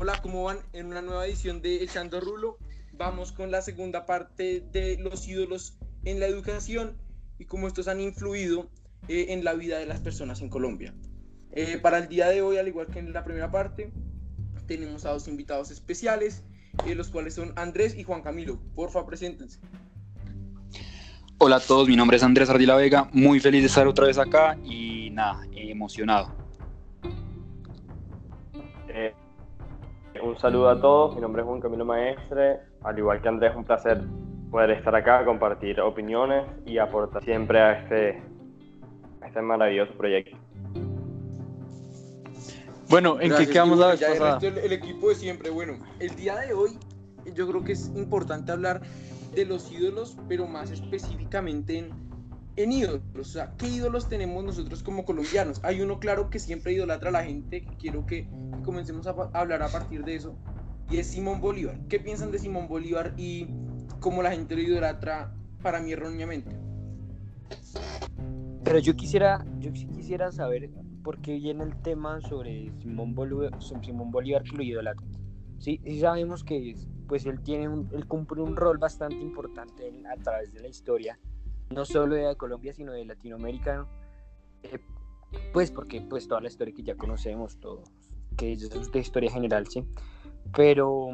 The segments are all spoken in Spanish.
Hola, ¿cómo van? En una nueva edición de Echando Rulo. Vamos con la segunda parte de los ídolos en la educación y cómo estos han influido eh, en la vida de las personas en Colombia. Eh, para el día de hoy, al igual que en la primera parte, tenemos a dos invitados especiales, eh, los cuales son Andrés y Juan Camilo. Porfa, preséntense. Hola a todos, mi nombre es Andrés Ardila Vega, muy feliz de estar otra vez acá y nada, emocionado. Un saludo a todos, mi nombre es Juan Camilo Maestre, al igual que Andrés, un placer poder estar acá, compartir opiniones y aportar siempre a este, a este maravilloso proyecto. Bueno, ¿en qué quedamos la vez pasada? El, el equipo de siempre, bueno, el día de hoy yo creo que es importante hablar de los ídolos, pero más específicamente en, en ídolos. O sea, ¿qué ídolos tenemos nosotros como colombianos? Hay uno claro que siempre idolatra a la gente, quiero que, comencemos a, hablar a partir de eso, y es Simón Bolívar. ¿Qué piensan de Simón Bolívar y cómo la gente lo idolatra para mí erróneamente? Pero yo quisiera, yo quisiera saber por qué viene el tema sobre Simón Bolívar, Simón Bolívar que lo idolatra. Sí, sí sabemos que pues él tiene un, él cumple un rol bastante importante en- a través de la historia, no solo de Colombia sino de Latinoamérica, eh, pues porque pues toda la historia que ya conocemos, todo, que es de historia general, sí. Pero,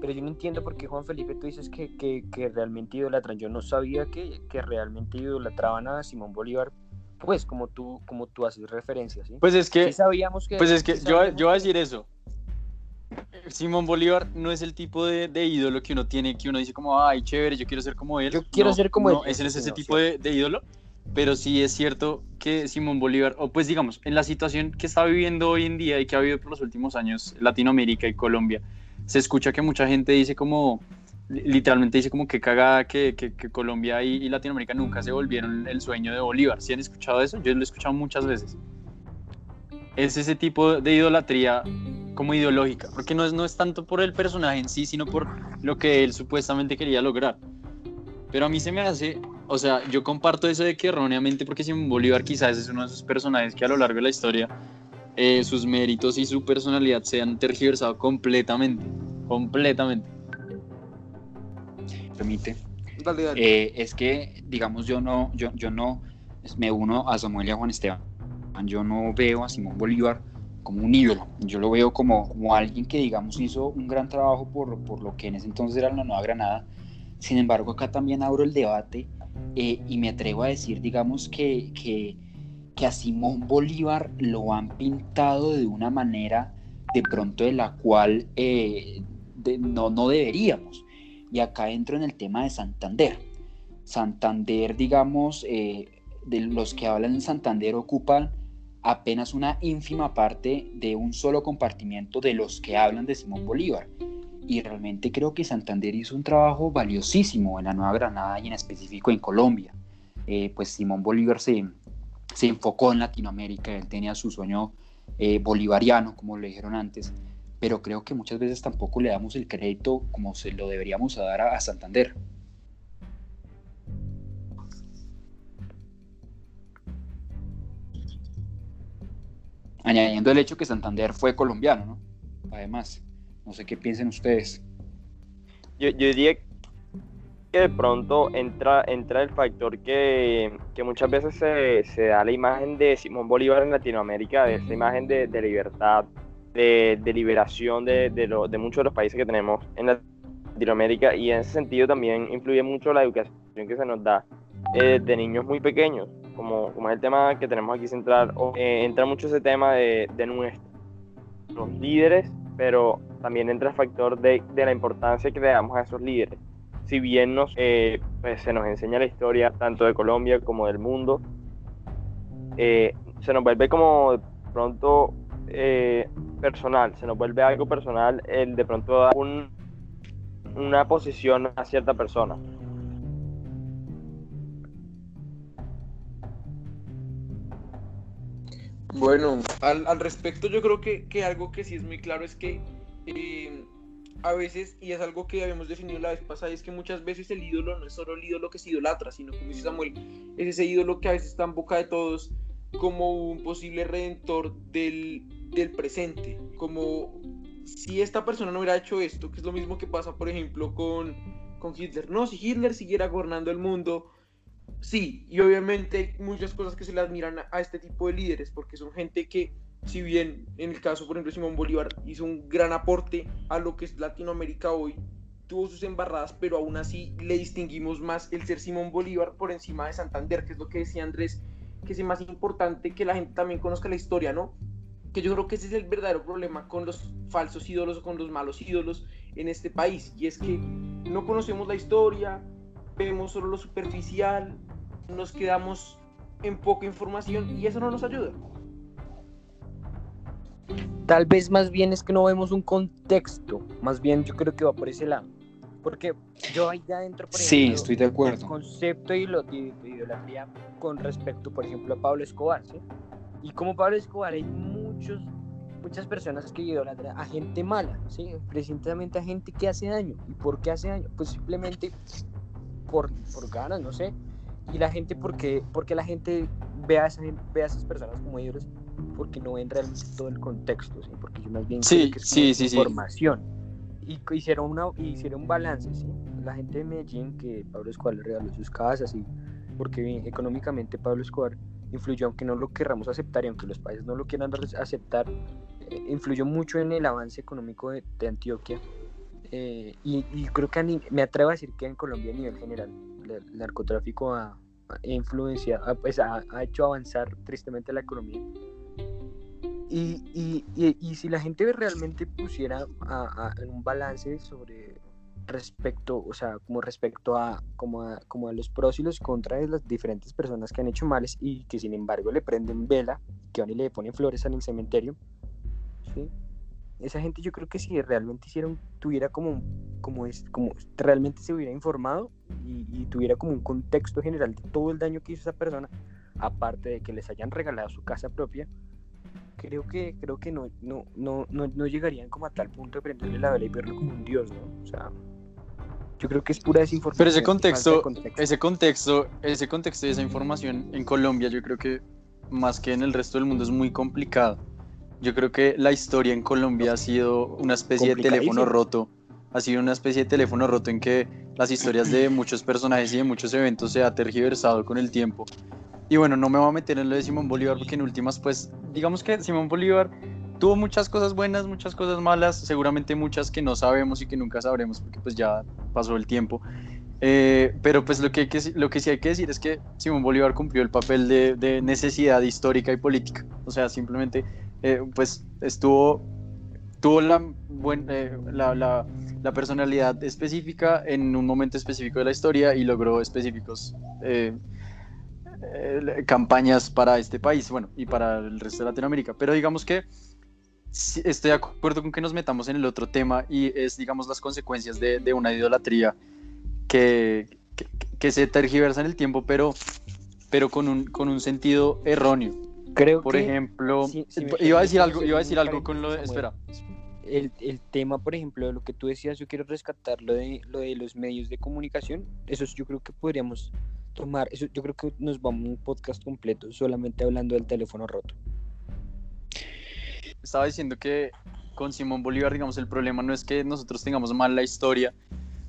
pero yo no entiendo por qué Juan Felipe tú dices que, que, que realmente idolatran. Yo no sabía que, que realmente idolatraban a Simón Bolívar, pues como tú, como tú haces referencia, ¿sí? Pues es que, Sí sabíamos que... pues es que sí yo, yo voy a decir eso. Simón Bolívar no es el tipo de, de ídolo que uno tiene, que uno dice como, ay, chévere, yo quiero ser como él. Yo quiero No, ser como no, él. ese no es ese No, tipo de, de ídolo, pero sí es cierto que Simón Bolívar, o pues digamos, en la situación que está viviendo hoy en día y que ha habido por los últimos años Latinoamérica y Colombia, se escucha que mucha gente dice como, li- literalmente dice como que cagada que, que- que Colombia y, y Latinoamérica nunca se volvieron el sueño de Bolívar. ¿Sí han escuchado eso? Yo lo he escuchado muchas veces. Es ese tipo de idolatría como ideológica, porque no es, no es tanto por el personaje en sí, sino por lo que él supuestamente quería lograr. Pero a mí se me hace, o sea, yo comparto eso de que erróneamente, porque Simón Bolívar quizás es uno de esos personajes que a lo largo de la historia eh, sus méritos y su personalidad se han tergiversado completamente, completamente. Permite. Dale, dale. Eh, es que, digamos, yo no, yo, yo no me uno a Samuel y a Juan Esteban. Yo no veo a Simón Bolívar como un ídolo. Yo lo veo como, como alguien que, digamos, hizo un gran trabajo por, por lo que en ese entonces era la Nueva Granada. Sin embargo, acá también abro el debate eh, y me atrevo a decir, digamos, que, que, que a Simón Bolívar lo han pintado de una manera de pronto de la cual eh, no, no deberíamos. Y acá entro en el tema de Santander. Santander, digamos, eh, de los que hablan en Santander ocupan apenas una ínfima parte de un solo compartimiento de los que hablan de Simón Bolívar. Y realmente creo que Santander hizo un trabajo valiosísimo en la Nueva Granada y en específico en Colombia. Eh, pues Simón Bolívar se, se enfocó en Latinoamérica, él tenía su sueño eh, bolivariano, como le dijeron antes, pero creo que muchas veces tampoco le damos el crédito como se lo deberíamos dar a, a Santander. Añadiendo el hecho que Santander fue colombiano, ¿no? Además, no sé qué piensen ustedes. Yo, diría que de pronto entra, entra el factor que, que muchas veces se, se da la imagen de Simón Bolívar en Latinoamérica, de esa imagen de, de libertad, de, de liberación de, de muchos de los países que tenemos en Latinoamérica y en ese sentido también influye mucho la educación que se nos da eh, de niños muy pequeños, como, como es el tema que tenemos aquí central, eh, entra mucho ese tema de, de nuestros líderes, pero también entra el factor de, de la importancia que le damos a esos líderes. Si bien nos, eh, pues, se nos enseña la historia tanto de Colombia como del mundo, eh, se nos vuelve como de pronto eh, personal, se nos vuelve algo personal el de pronto dar un- una posición a cierta persona. Bueno, al, al respecto yo creo que, que algo que sí es muy claro es que eh, a veces, y es algo que habíamos definido la vez pasada, es que muchas veces el ídolo no es solo el ídolo que se idolatra, sino como dice Samuel, es ese ídolo que a veces está en boca de todos como un posible redentor del, del presente, como si esta persona no hubiera hecho esto, que es lo mismo que pasa, por ejemplo, con, con Hitler. No, si Hitler siguiera gobernando el mundo, sí, y obviamente muchas cosas que se le admiran a, a este tipo de líderes, porque son gente que, si bien en el caso, por ejemplo, Simón Bolívar hizo un gran aporte a lo que es Latinoamérica hoy, tuvo sus embarradas, pero aún así le distinguimos más el ser Simón Bolívar por encima de Santander, que es lo que decía Andrés, que es más importante que la gente también conozca la historia, ¿no? Que yo creo que ese es el verdadero problema con los falsos ídolos o con los malos ídolos en este país, y es que no conocemos la historia, vemos solo lo superficial, nos quedamos en poca información y eso no nos ayuda. Tal vez más bien es que no vemos un contexto, más bien yo creo que va por ese lado. Porque yo ahí ya entro, por Sí, ejemplo, estoy de acuerdo. el concepto ilo- de- de idolatría con respecto, por ejemplo, a Pablo Escobar, ¿sí? Y como Pablo Escobar hay muchos, muchas personas que idolatran a gente mala, ¿sí? Precisamente a gente que hace daño. ¿Y por qué hace daño? Pues simplemente por, por ganas, no sé. Y la gente, porque, porque la gente ve a, esa ve a esas personas como ídolos, porque no ven realmente todo el contexto, ¿sí? Porque yo más bien Sí, que es sí, sí, sí. información. Y hicieron, una, hicieron un balance, ¿sí? La gente de Medellín, que Pablo Escobar le regaló sus casas, y porque bien, económicamente Pablo Escobar influyó, aunque no lo querramos aceptar y aunque los países no lo quieran aceptar, eh, influyó mucho en el avance económico de, de Antioquia. Eh, y, y creo que ni- me atrevo a decir que en Colombia a nivel general el narcotráfico ha, influenciado, pues, ha, ha hecho avanzar tristemente la economía. Y, y, y, y si la gente realmente pusiera a, a- un balance sobre respecto, o sea, como respecto a como, a como a los pros y los contras de las diferentes personas que han hecho males y que sin embargo le prenden vela, que van y le ponen flores en el cementerio, ¿sí? Esa gente yo creo que si realmente hicieron, tuviera como, como es, como realmente se hubiera informado y, y tuviera como un contexto general de todo el daño que hizo esa persona, aparte de que les hayan regalado su casa propia, creo que creo que no, no, no, no, no llegarían como a tal punto de prenderle la vela y verlo como un dios, ¿no? O sea, yo creo que es pura desinformación. Pero ese contexto, contexto. ese contexto, ese contexto y esa información en Colombia, yo creo que más que en el resto del mundo es muy complicado. Yo creo que la historia en Colombia ha sido una especie de teléfono roto. Ha sido una especie de teléfono roto en que las historias de muchos personajes y de muchos eventos se ha tergiversado con el tiempo. Y bueno, no me voy a meter en lo de Simón Bolívar porque en últimas, pues, digamos que Simón Bolívar tuvo muchas cosas buenas, muchas cosas malas, seguramente muchas que no sabemos y que nunca sabremos porque pues ya pasó el tiempo. Eh, pero pues lo que, que, lo que sí hay que decir es que Simón Bolívar cumplió el papel de, de necesidad histórica y política. O sea, simplemente eh, pues estuvo, tuvo la, buen, eh, la, la, la personalidad específica en un momento específico de la historia y logró específicos eh, eh, campañas para este país, bueno, y para el resto de Latinoamérica. Pero digamos que estoy de acuerdo con que nos metamos en el otro tema y es, digamos, las consecuencias de, de una idolatría que, que, que se tergiversa en el tiempo, pero, pero con, un, con un sentido erróneo. Creo Por que ejemplo, si- si me iba a decir algo, iba a decir algo con lo de, espera, el, el tema, por ejemplo, de lo que tú decías, yo quiero rescatar lo de, lo de los medios de comunicación. Eso es- yo creo que podríamos tomar, eso yo creo que nos vamos a un podcast completo solamente hablando del teléfono roto. estaba diciendo que con Simón Bolívar, digamos, el problema no es que nosotros tengamos mal la historia,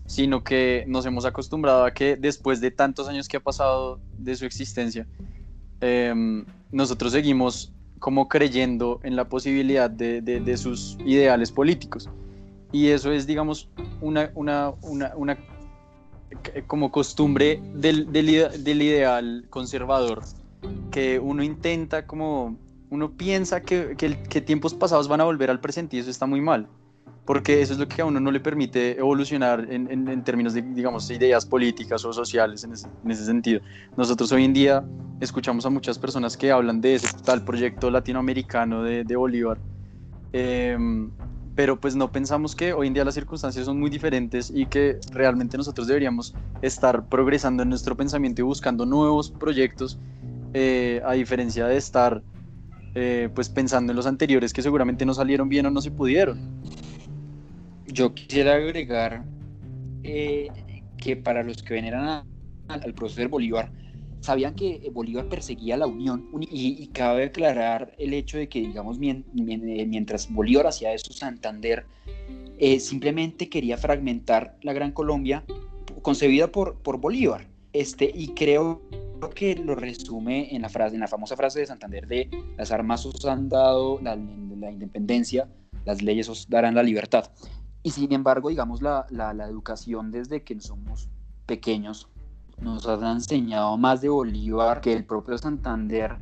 sino que nos hemos acostumbrado a que después de tantos años que ha pasado de su existencia, em, nosotros seguimos como creyendo en la posibilidad de, de- de sus ideales políticos. Y eso es, digamos, una, una, una, una c- como costumbre del, del del ideal conservador, que uno intenta como uno piensa que, que, que tiempos pasados van a volver al presente y eso está muy mal, porque eso es lo que a uno no le permite evolucionar en, en- en términos de, digamos, ideas políticas o sociales en ese, en ese sentido. Nosotros hoy en día escuchamos a muchas personas que hablan de ese tal proyecto latinoamericano de, de Bolívar, em, pero pues no pensamos que hoy en día las circunstancias son muy diferentes y que realmente nosotros deberíamos estar progresando en nuestro pensamiento y buscando nuevos proyectos, eh, a diferencia de estar eh, pues pensando en los anteriores que seguramente no salieron bien o no se pudieron. Yo quisiera agregar eh, que para los que veneran a- al prócer Bolívar, sabían que Bolívar perseguía la unión y, cabe aclarar el hecho de que, digamos, mientras Bolívar hacía eso, Santander eh, simplemente quería fragmentar la Gran Colombia concebida por, por Bolívar. Este, y creo que lo resume en la, frase, en la famosa frase de Santander de las armas os han dado la, la independencia, las leyes os darán la libertad. Y sin embargo, digamos, la, la, la educación desde que somos pequeños nos ha enseñado más de Bolívar que el propio Santander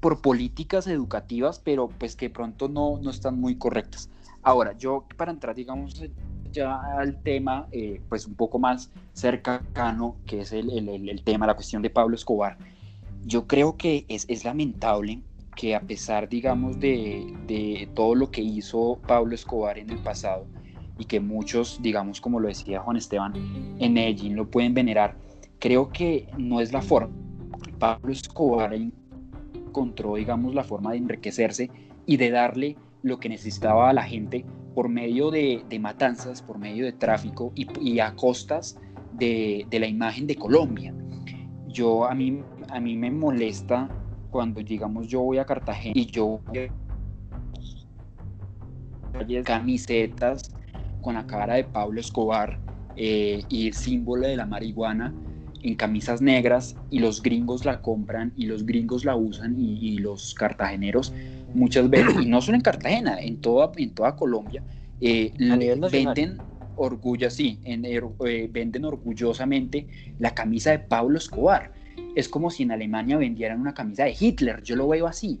por políticas educativas, pero pues que pronto no, no están muy correctas. Ahora, yo para entrar, digamos, ya al tema, eh, pues un poco más cercano, que es el, el, el, tema, la cuestión de Pablo Escobar, yo creo que es, es lamentable que a pesar, digamos, de, de, todo lo que hizo Pablo Escobar en el pasado y que muchos, digamos, como lo decía Juan Esteban, en Medellín lo pueden venerar, creo que no es la forma. Pablo Escobar encontró, digamos, la forma de enriquecerse y de darle lo que necesitaba a la gente por medio de, matanzas, por medio de tráfico y, a costas de, la imagen de Colombia. Yo, a mí, a mí me molesta cuando, digamos, yo voy a Cartagena y yo camisetas con la cara de Pablo Escobar eh, y el símbolo de la marihuana en camisas negras y los gringos la compran y los gringos la usan y, los cartageneros muchas veces, y no solo en Cartagena, en toda, en toda Colombia, eh, venden orgullo, sí, en, eh, venden orgullosamente la camisa de Pablo Escobar. Es como si en Alemania vendieran una camisa de Hitler, yo lo veo así.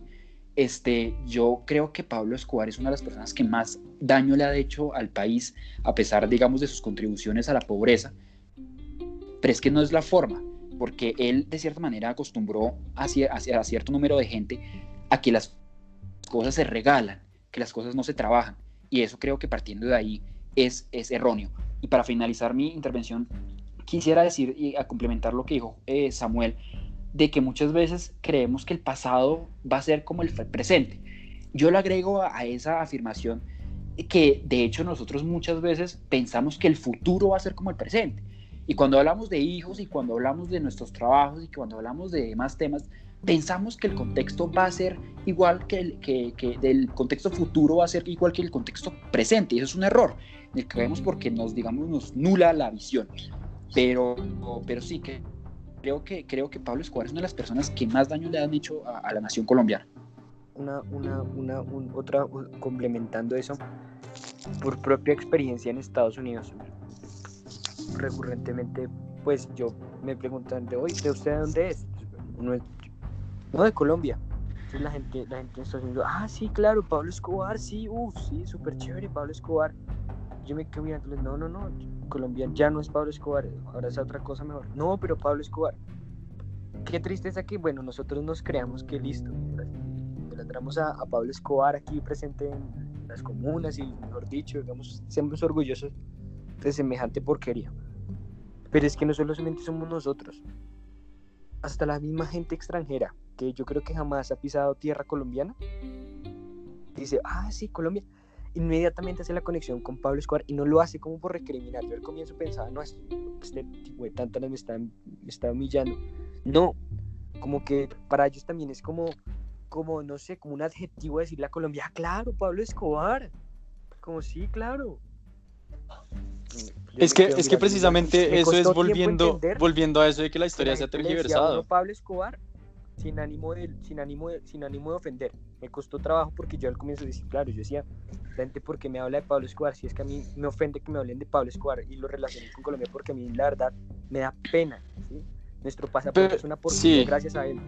Este, yo creo que Pablo Escobar es una de las personas que más daño le ha hecho al país, a pesar, digamos, de sus contribuciones a la pobreza pero es que no es la forma, porque él de cierta manera acostumbró a, a, cierto número de gente a que las cosas se regalan, que las cosas no se trabajan. Y eso creo que partiendo de ahí es, es erróneo. Y para finalizar mi intervención, quisiera decir y a complementar lo que dijo eh, Samuel, de que muchas veces creemos que el pasado va a ser como el presente. Yo le agrego a esa afirmación que de hecho nosotros muchas veces pensamos que el futuro va a ser como el presente. Y cuando hablamos de hijos y cuando hablamos de nuestros trabajos y cuando hablamos de demás temas, pensamos que el contexto va a ser igual que el que, que del contexto futuro va a ser igual que el contexto presente. Y eso es un error en el que vemos porque nos, digamos, nos nula la visión. Pero, pero sí que creo que creo que Pablo Escobar es una de las personas que más daño le han hecho a, la nación colombiana. Una, una, una otra complementando eso, por propia experiencia en Estados Unidos, recurrentemente, pues yo me preguntan de hoy, ¿de usted de dónde es? No, no de Colombia. Entonces la gente, la gente está diciendo, ah, sí, claro, Pablo Escobar, sí, uff, sí, súper chévere, Pablo Escobar. Yo me quedo mirando, no, no, no, Colombia ya no es Pablo Escobar, ahora es otra cosa mejor. No, pero Pablo Escobar. Qué tristeza que, bueno, nosotros nos creamos que listo, idolatramos a, a Pablo Escobar aquí presente en las comunas y, mejor dicho, digamos, siempre orgullosos de semejante porquería. Pero es que no solamente somos nosotros, hasta la misma gente extranjera, que yo creo que jamás ha pisado tierra colombiana, dice, ah, sí, Colombia, inmediatamente hace la conexión con Pablo Escobar y no lo hace como por recriminar. Yo al comienzo pensaba, no, este, este tipo de tantas me está, me está humillando. No, como que para ellos también es como, como, no sé, como un adjetivo decirle a Colombia, ah, claro, Pablo Escobar. Como sí, claro. Es que, es que precisamente eso es volviendo, volviendo a eso de que la historia se ha tergiversado. Pablo Escobar, sin ánimo, de, sin, ánimo de, sin ánimo de ofender, me costó trabajo porque yo al comienzo decía, claro, yo decía, gente, porque me habla de Pablo Escobar? Si es que a mí me ofende que me hablen de Pablo Escobar y lo relacioné con Colombia porque a mí la verdad me da pena. Nuestro pasaporte es una porquería gracias a él.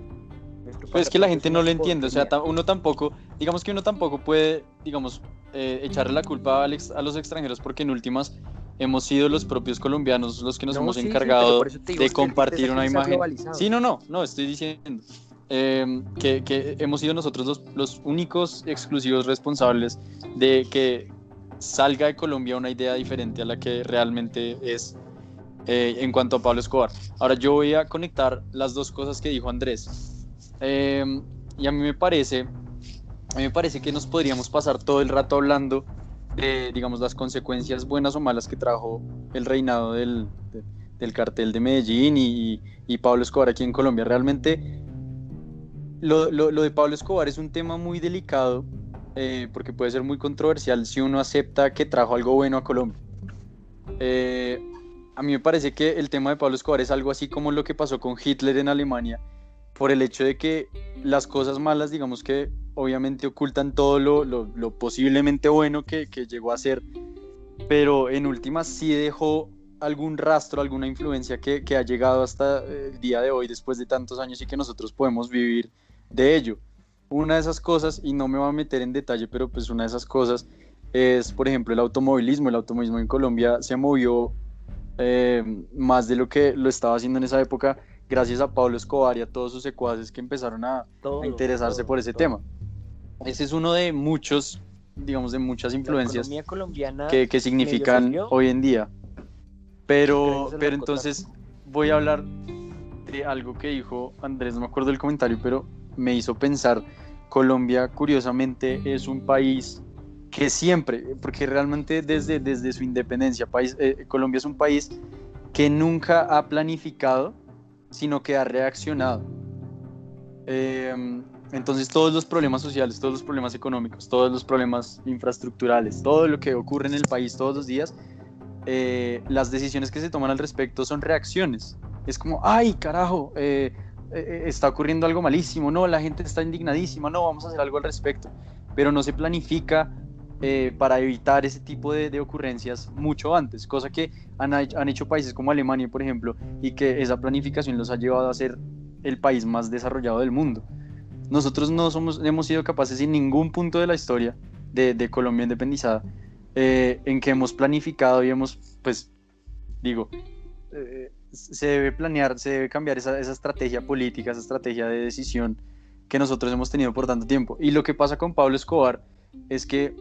Pues es que la gente no lo entiende, o sea, uno tampoco, digamos que uno tampoco puede, digamos, eh, echarle la culpa a, a los extranjeros porque en últimas hemos sido los propios colombianos los que nos hemos encargado de compartir una imagen. Sí, no, no, no, estoy diciendo em, que, que, hemos sido nosotros los, los, únicos exclusivos responsables de que salga de Colombia una idea diferente a la que realmente es eh, en cuanto a Pablo Escobar. Ahora yo voy a conectar las dos cosas que dijo Andrés. Em, y a mí me parece, a mí me parece que nos podríamos pasar todo el rato hablando digamos, las consecuencias buenas o malas que trajo el reinado del, del cartel de Medellín y, y Pablo Escobar aquí en Colombia. Realmente lo, de Pablo Escobar es un tema muy delicado eh, porque puede ser muy controversial si uno acepta que trajo algo bueno a Colombia. Eh, a mí me parece que el tema de Pablo Escobar es algo así como lo que pasó con Hitler en Alemania, por el hecho de que las cosas malas, digamos que obviamente ocultan todo lo, posiblemente bueno que, llegó a ser, pero en últimas sí dejó algún rastro, alguna influencia que, que ha llegado hasta el día de hoy, después de tantos años y que nosotros podemos vivir de ello. Una de esas cosas, y no me voy a meter en detalle, pero pues una de esas cosas es, por ejemplo, el automovilismo. El automovilismo en Colombia se movió eh, más de lo que lo estaba haciendo en esa época gracias a Pablo Escobar y a todos sus secuaces que empezaron a, Todo, a interesarse todo, por ese todo. tema. Ese es uno de muchos, digamos, de muchas influencias que, que significan hoy en día. Pero, pero entonces voy a hablar de algo que dijo Andrés, no me acuerdo del comentario, pero me hizo pensar, Colombia curiosamente es un país que siempre, porque realmente desde, desde su independencia, país, eh, Colombia es un país que nunca ha planificado, sino que ha reaccionado. Eh, entonces todos los problemas sociales, todos los problemas económicos, todos los problemas infraestructurales, todo lo que ocurre en el país todos los días, eh, las decisiones que se toman al respecto son reacciones. Es como, ay, carajo, eh, eh, está ocurriendo algo malísimo, no, la gente está indignadísima, no, vamos a hacer algo al respecto. Pero no se planifica eh, para evitar ese tipo de, de ocurrencias mucho antes, cosa que han, ha- han hecho países como Alemania, por ejemplo, y que esa planificación los ha llevado a ser el país más desarrollado del mundo. Nosotros no somos, hemos sido capaces en ningún punto de la historia de, de Colombia independizada eh, en que hemos planificado y hemos, pues, digo, eh, se debe planear, se debe cambiar esa, esa estrategia política, esa estrategia de decisión que nosotros hemos tenido por tanto tiempo. Y lo que pasa con Pablo Escobar es que,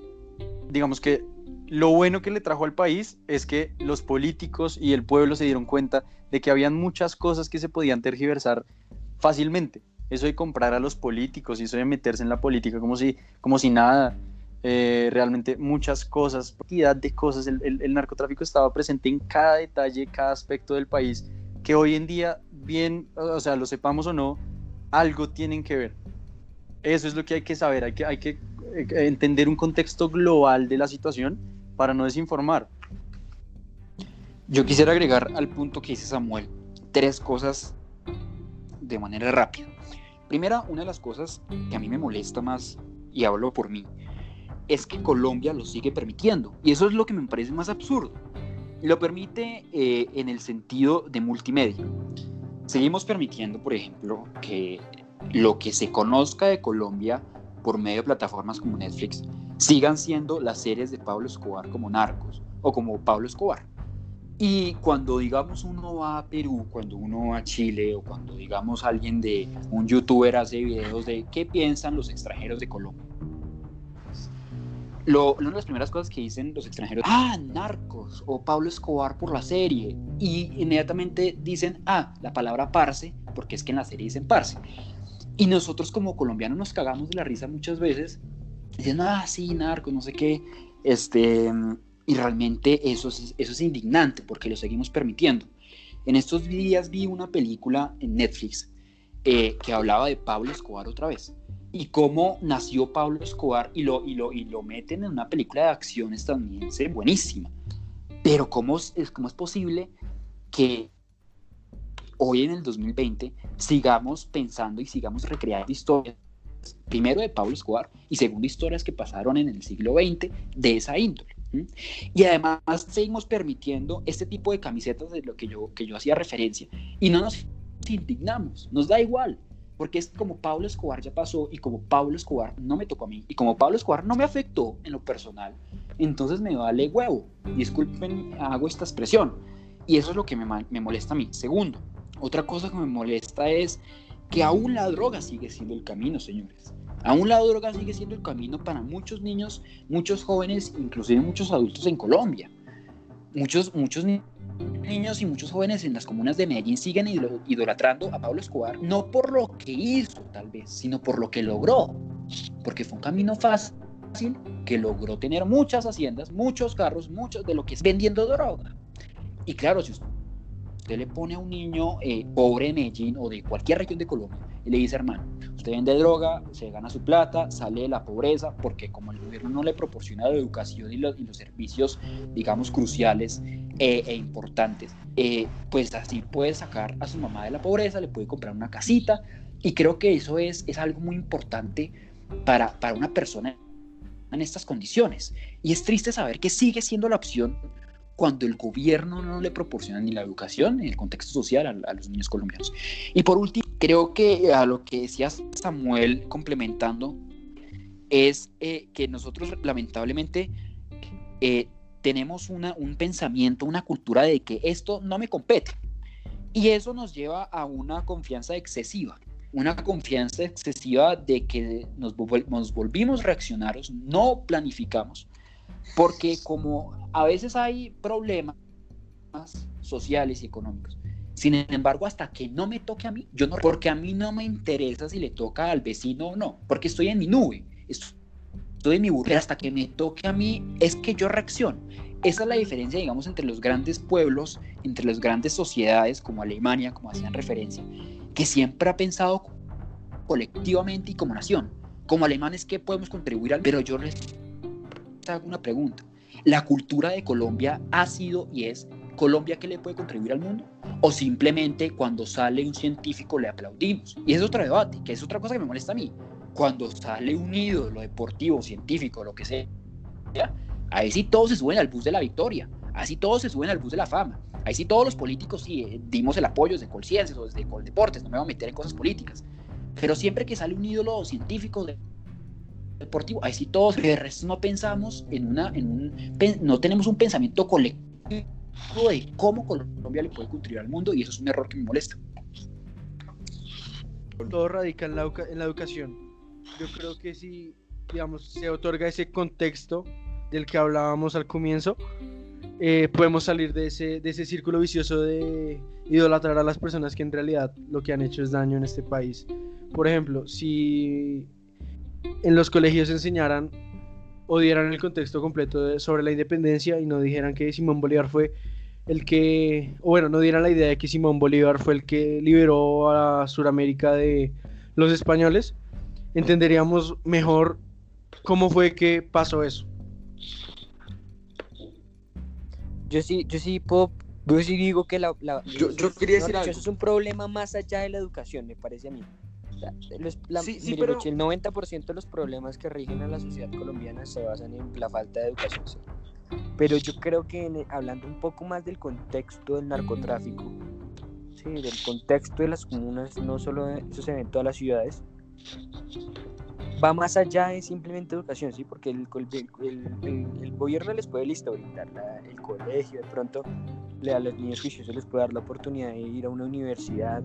digamos que lo bueno que le trajo al país es que los políticos y el pueblo se dieron cuenta de que habían muchas cosas que se podían tergiversar fácilmente. Eso de comprar a los políticos y eso de meterse en la política como si, como si nada, eh, realmente muchas cosas, cantidad de cosas, el, el- el narcotráfico estaba presente en cada detalle, cada aspecto del país, que hoy en día, bien, o sea, lo sepamos o no, algo tienen que ver. Eso es lo que hay que saber, hay que, hay que eh, entender un contexto global de la situación para no desinformar. Yo quisiera agregar al punto que dice Samuel tres cosas de manera rápida. Primera, una de las cosas que a mí me molesta más, y hablo por mí, es que Colombia lo sigue permitiendo. Y eso es lo que me parece más absurdo. Lo permite eh, en el sentido de multimedia. Seguimos permitiendo, por ejemplo, que lo que se conozca de Colombia por medio de plataformas como Netflix sigan siendo las series de Pablo Escobar como Narcos o como Pablo Escobar. Y cuando digamos uno va a Perú, cuando uno va a Chile o cuando digamos alguien de un youtuber hace videos de qué piensan los extranjeros de Colombia. Lo, una de las primeras cosas que dicen los extranjeros, ah, narcos o Pablo Escobar por la serie. Y inmediatamente dicen, ah, la palabra parce, porque es que en la serie dicen parce. Y nosotros como colombianos nos cagamos de la risa muchas veces, diciendo, ah, sí, narcos, no sé qué. Este, y realmente eso es, eso es indignante porque lo seguimos permitiendo. En estos días vi una película en Netflix eh, que hablaba de Pablo Escobar otra vez y cómo nació Pablo Escobar y lo, y lo, y lo meten en una película de acción estadounidense buenísima. Pero ¿cómo es, cómo es posible que hoy en el 2020 sigamos pensando y sigamos recreando historias, primero de Pablo Escobar y segundo historias que pasaron en el siglo XX de esa índole? Y además seguimos permitiendo este tipo de camisetas de lo que yo, que yo hacía referencia y no nos indignamos, nos da igual, porque es como Pablo Escobar ya pasó y como Pablo Escobar no me tocó a mí y como Pablo Escobar no me afectó en lo personal, entonces me vale huevo. Disculpen, hago esta expresión. Y eso es lo que me, me molesta a mí. Segundo, otra cosa que me molesta es que aún la droga sigue siendo el camino, señores. Aún la droga sigue siendo el camino para muchos niños, muchos jóvenes, inclusive muchos adultos en Colombia. Muchos, muchos ni- niños y muchos jóvenes en las comunas de Medellín siguen idol- idolatrando a Pablo Escobar, no por lo que hizo tal vez, sino por lo que logró. Porque fue un camino fácil que logró tener muchas haciendas, muchos carros, muchos de lo que es vendiendo droga. Y claro, si usted usted le pone a un niño eh, pobre de Medellín o de cualquier región de Colombia y le dice, hermano, usted vende droga, se gana su plata, sale de la pobreza, porque como el gobierno no le proporciona la educación y los, servicios, digamos, cruciales eh, e importantes, eh, pues así puede sacar a su mamá de la pobreza, le puede comprar una casita, y creo que eso es, es algo muy importante para, para una persona en estas condiciones. Y es triste saber que sigue siendo la opción cuando el gobierno no le proporciona ni la educación ni el contexto social a, a, los niños colombianos. Y por último, creo que a lo que decía Samuel complementando es eh, que nosotros lamentablemente eh, tenemos una, un pensamiento, una cultura de que esto no me compete. Y eso nos lleva a una confianza excesiva una confianza excesiva de que nos, nos volvimos reaccionarios, no planificamos, porque como a veces hay problemas sociales y económicos, sin embargo, hasta que no me toque a mí, yo no, porque a mí no me interesa si le toca al vecino o no, porque estoy en mi nube, estoy en mi burro, hasta que me toque a mí es que yo reacciono. Esa es la diferencia, digamos, entre los grandes pueblos, entre las grandes sociedades como Alemania, como hacían referencia, que siempre ha pensado colectivamente y como nación. Como alemanes, ¿qué podemos contribuir al... Pero yo hago una pregunta. ¿La cultura de Colombia ha sido y es Colombia que le puede contribuir al mundo? ¿O simplemente cuando sale un científico le aplaudimos? Y es otro debate, que es otra cosa que me molesta a mí. Cuando sale un ídolo deportivo, científico, lo que sea, ahí sí todos se suben al bus de la victoria, así todos se suben al bus de la fama. Ahí sí todos los políticos sí eh, dimos el apoyo desde Colciencias o desde Coldeportes, no me voy a meter en cosas políticas. Pero siempre que sale un ídolo científico deportivo, ahí sí todos, resto no pensamos en una, en un, no tenemos un pensamiento colectivo de cómo Colombia le puede contribuir al mundo y eso es un error que me molesta. Todo radica en la, en la educación. Yo creo que si, digamos, se otorga ese contexto del que hablábamos al comienzo, eh, podemos salir de ese, de ese círculo vicioso de idolatrar a las personas que en realidad lo que han hecho es daño en este país. Por ejemplo, si en los colegios enseñaran o dieran el contexto completo sobre la independencia y no dijeran que Simón Bolívar fue el que, o bueno, no dieran la idea de que Simón Bolívar fue el que liberó a Sudamérica de los españoles, entenderíamos mejor cómo fue que pasó eso. Yo sí, yo sí puedo, yo sí digo que la, la yo, yo, quería decir algo. Eso es un problema más allá de la educación, me parece a mí. Los, la, sí, sí, mire, pero... El 90% de los problemas que rigen a la sociedad colombiana se basan en la falta de educación. ¿sí? Pero yo creo que en, hablando un poco más del contexto del narcotráfico, ¿sí? del contexto de las comunas, no solo eso se ve en todas las ciudades, va más allá de simplemente educación, ¿sí? porque el, el, el, el gobierno les puede listo brindar la, el colegio, de pronto le a los niños juiciosos les puede dar la oportunidad de ir a una universidad.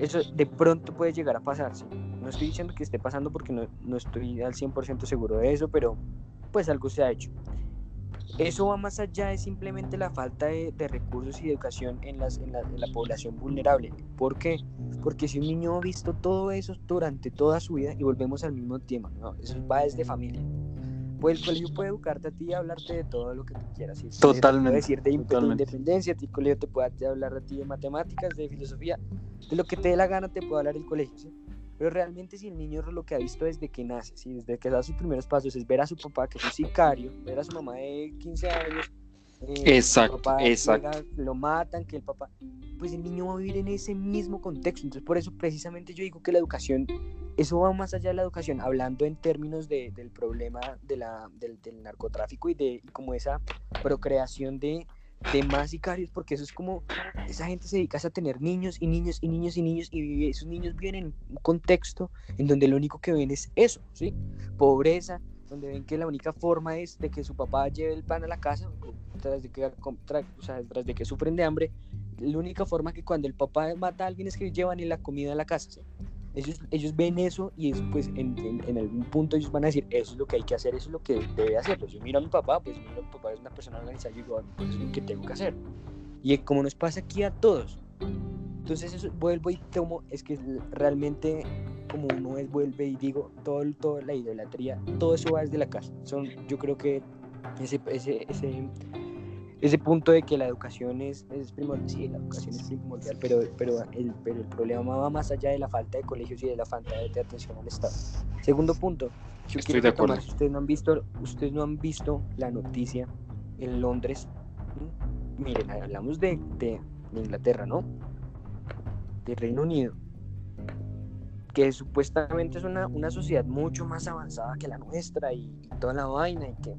Eso de pronto puede llegar a pasar, ¿sí? No estoy diciendo que esté pasando porque no, no estoy al 100% seguro de eso, pero pues algo se ha hecho. Eso va más allá de simplemente la falta de, recursos y de educación en, las, en, la, en, la, población vulnerable. ¿Por qué? Porque si un niño ha visto todo eso durante toda su vida, y volvemos al mismo tema, ¿no? eso va desde familia. Pues el colegio puede educarte a ti y hablarte de todo lo que tú quieras. ¿sí? Totalmente. Puede decirte de totalmente. independencia, el colegio te puede hablar a ti de matemáticas, de filosofía, de lo que te dé la gana te puede hablar el colegio. ¿sí? Pero realmente si el niño lo que ha visto desde que nace, ¿sí? desde que da sus primeros pasos, es ver a su papá que es un sicario, ver a su mamá de 15 años, eh, exacto, papá exacto. Llega, lo matan, que el papá, pues el niño va a vivir en ese mismo contexto. Entonces por eso precisamente yo digo que la educación, eso va más allá de la educación, hablando en términos de, del problema de la, del, del narcotráfico y de y como esa procreación de de más sicarios, porque eso es como, esa gente se dedica a tener niños y niños y niños y niños, y esos niños viven en un contexto en donde lo único que ven es eso, ¿sí? Pobreza, donde ven que la única forma es de que su papá lleve el pan a la casa, tras de que, tras, o sea, tras de que sufren de hambre, la única forma que cuando el papá mata a alguien es que llevan la comida a la casa, ¿sí? Ellos, ellos ven eso y eso, pues en, en, algún punto ellos van a decir, eso es lo que hay que hacer, eso es lo que debe hacerlo. Yo miro a mi papá, pues miro mi papá es una persona organizada y digo, pues es lo que tengo que hacer. Y como nos pasa aquí a todos, entonces eso, vuelvo y tomo, es que realmente como uno es, vuelve y digo, todo, toda la idolatría, todo eso va desde la casa. Son, yo creo que ese, ese ese punto de que la educación es, es primordial, sí, la educación es primordial, pero, pero, el, pero el problema va más allá de la falta de colegios y de la falta de atención al Estado. Segundo punto, yo Estoy quiero retomar, ustedes no han visto, ustedes no han visto la noticia en Londres. Miren, hablamos de, de, de Inglaterra, ¿no? De Reino Unido, que supuestamente es una, una sociedad mucho más avanzada que la nuestra y, y toda la vaina y que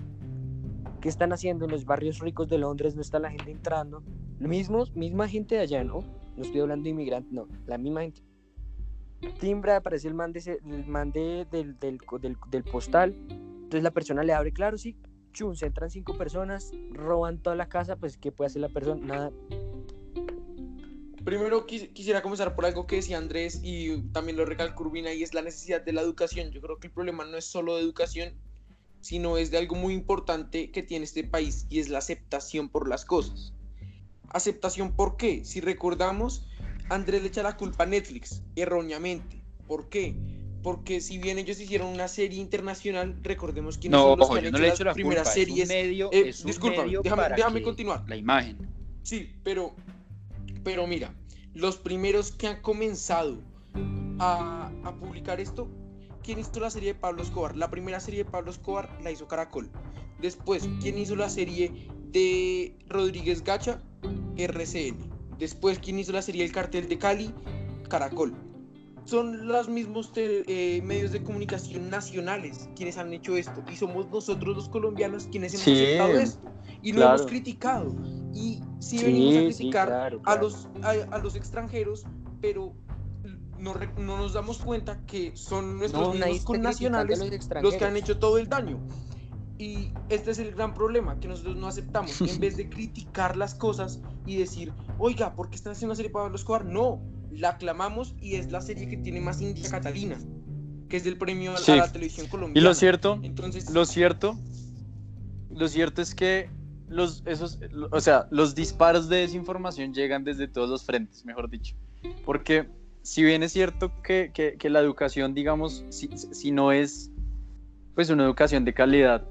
¿Qué están haciendo en los barrios ricos de Londres? No está la gente entrando. Lo mismo, misma gente de allá, ¿no? No estoy hablando de inmigrantes, no. La misma gente. Timbra, aparece el man, de del, del, postal. Entonces la persona le abre, claro, sí. Chun, se entran cinco personas, roban toda la casa, pues ¿qué puede hacer la persona? Nada. Primero quis- quisiera comenzar por algo que decía Andrés y también lo recalcó Urbina y es la necesidad de la educación. Yo creo que el problema no es solo de educación, sino es de algo muy importante que tiene este país y es la aceptación por las cosas. ¿Aceptación por qué? Si recordamos, Andrés le echa la culpa a Netflix, erróneamente. ¿Por qué? Porque si bien ellos hicieron una serie internacional, recordemos quiénes No, son los ojo, que han yo no hecho le las echo la primeras culpa. series. Es un medio, Eh, es un discúlpame, medio déjame- para déjame continuar. La imagen. Sí, pero, pero mira, los primeros que han comenzado a, a publicar esto, ¿quién hizo la serie de Pablo Escobar? La primera serie de Pablo Escobar la hizo Caracol. Después, ¿quién hizo la serie de Rodríguez Gacha? RCN. Después, ¿quién hizo la serie El Cartel de Cali? Caracol. Son los mismos eh, medios de comunicación nacionales quienes han hecho esto. Y somos nosotros los colombianos quienes hemos Sí, aceptado esto. Y lo claro. hemos criticado. Y sí, Sí, venimos a sí, criticar claro, a, claro. los, a, a los extranjeros, pero no, re- no nos damos cuenta que son nuestros No, mismos connacionales los los que han hecho todo el daño. Y este es el gran problema, que nosotros no aceptamos. En vez de criticar las cosas y decir, oiga, ¿por qué están haciendo una serie para Pablo Escobar? No, la aclamamos y es la serie que tiene más India Catalina, que es del premio a, Sí. a la televisión Y colombiana. lo cierto, Entonces, lo cierto, lo cierto es que los, esos, o sea, los disparos de desinformación llegan desde todos los frentes, mejor dicho. Porque si bien es cierto que, que- la educación, digamos, si, si no es pues una educación de calidad,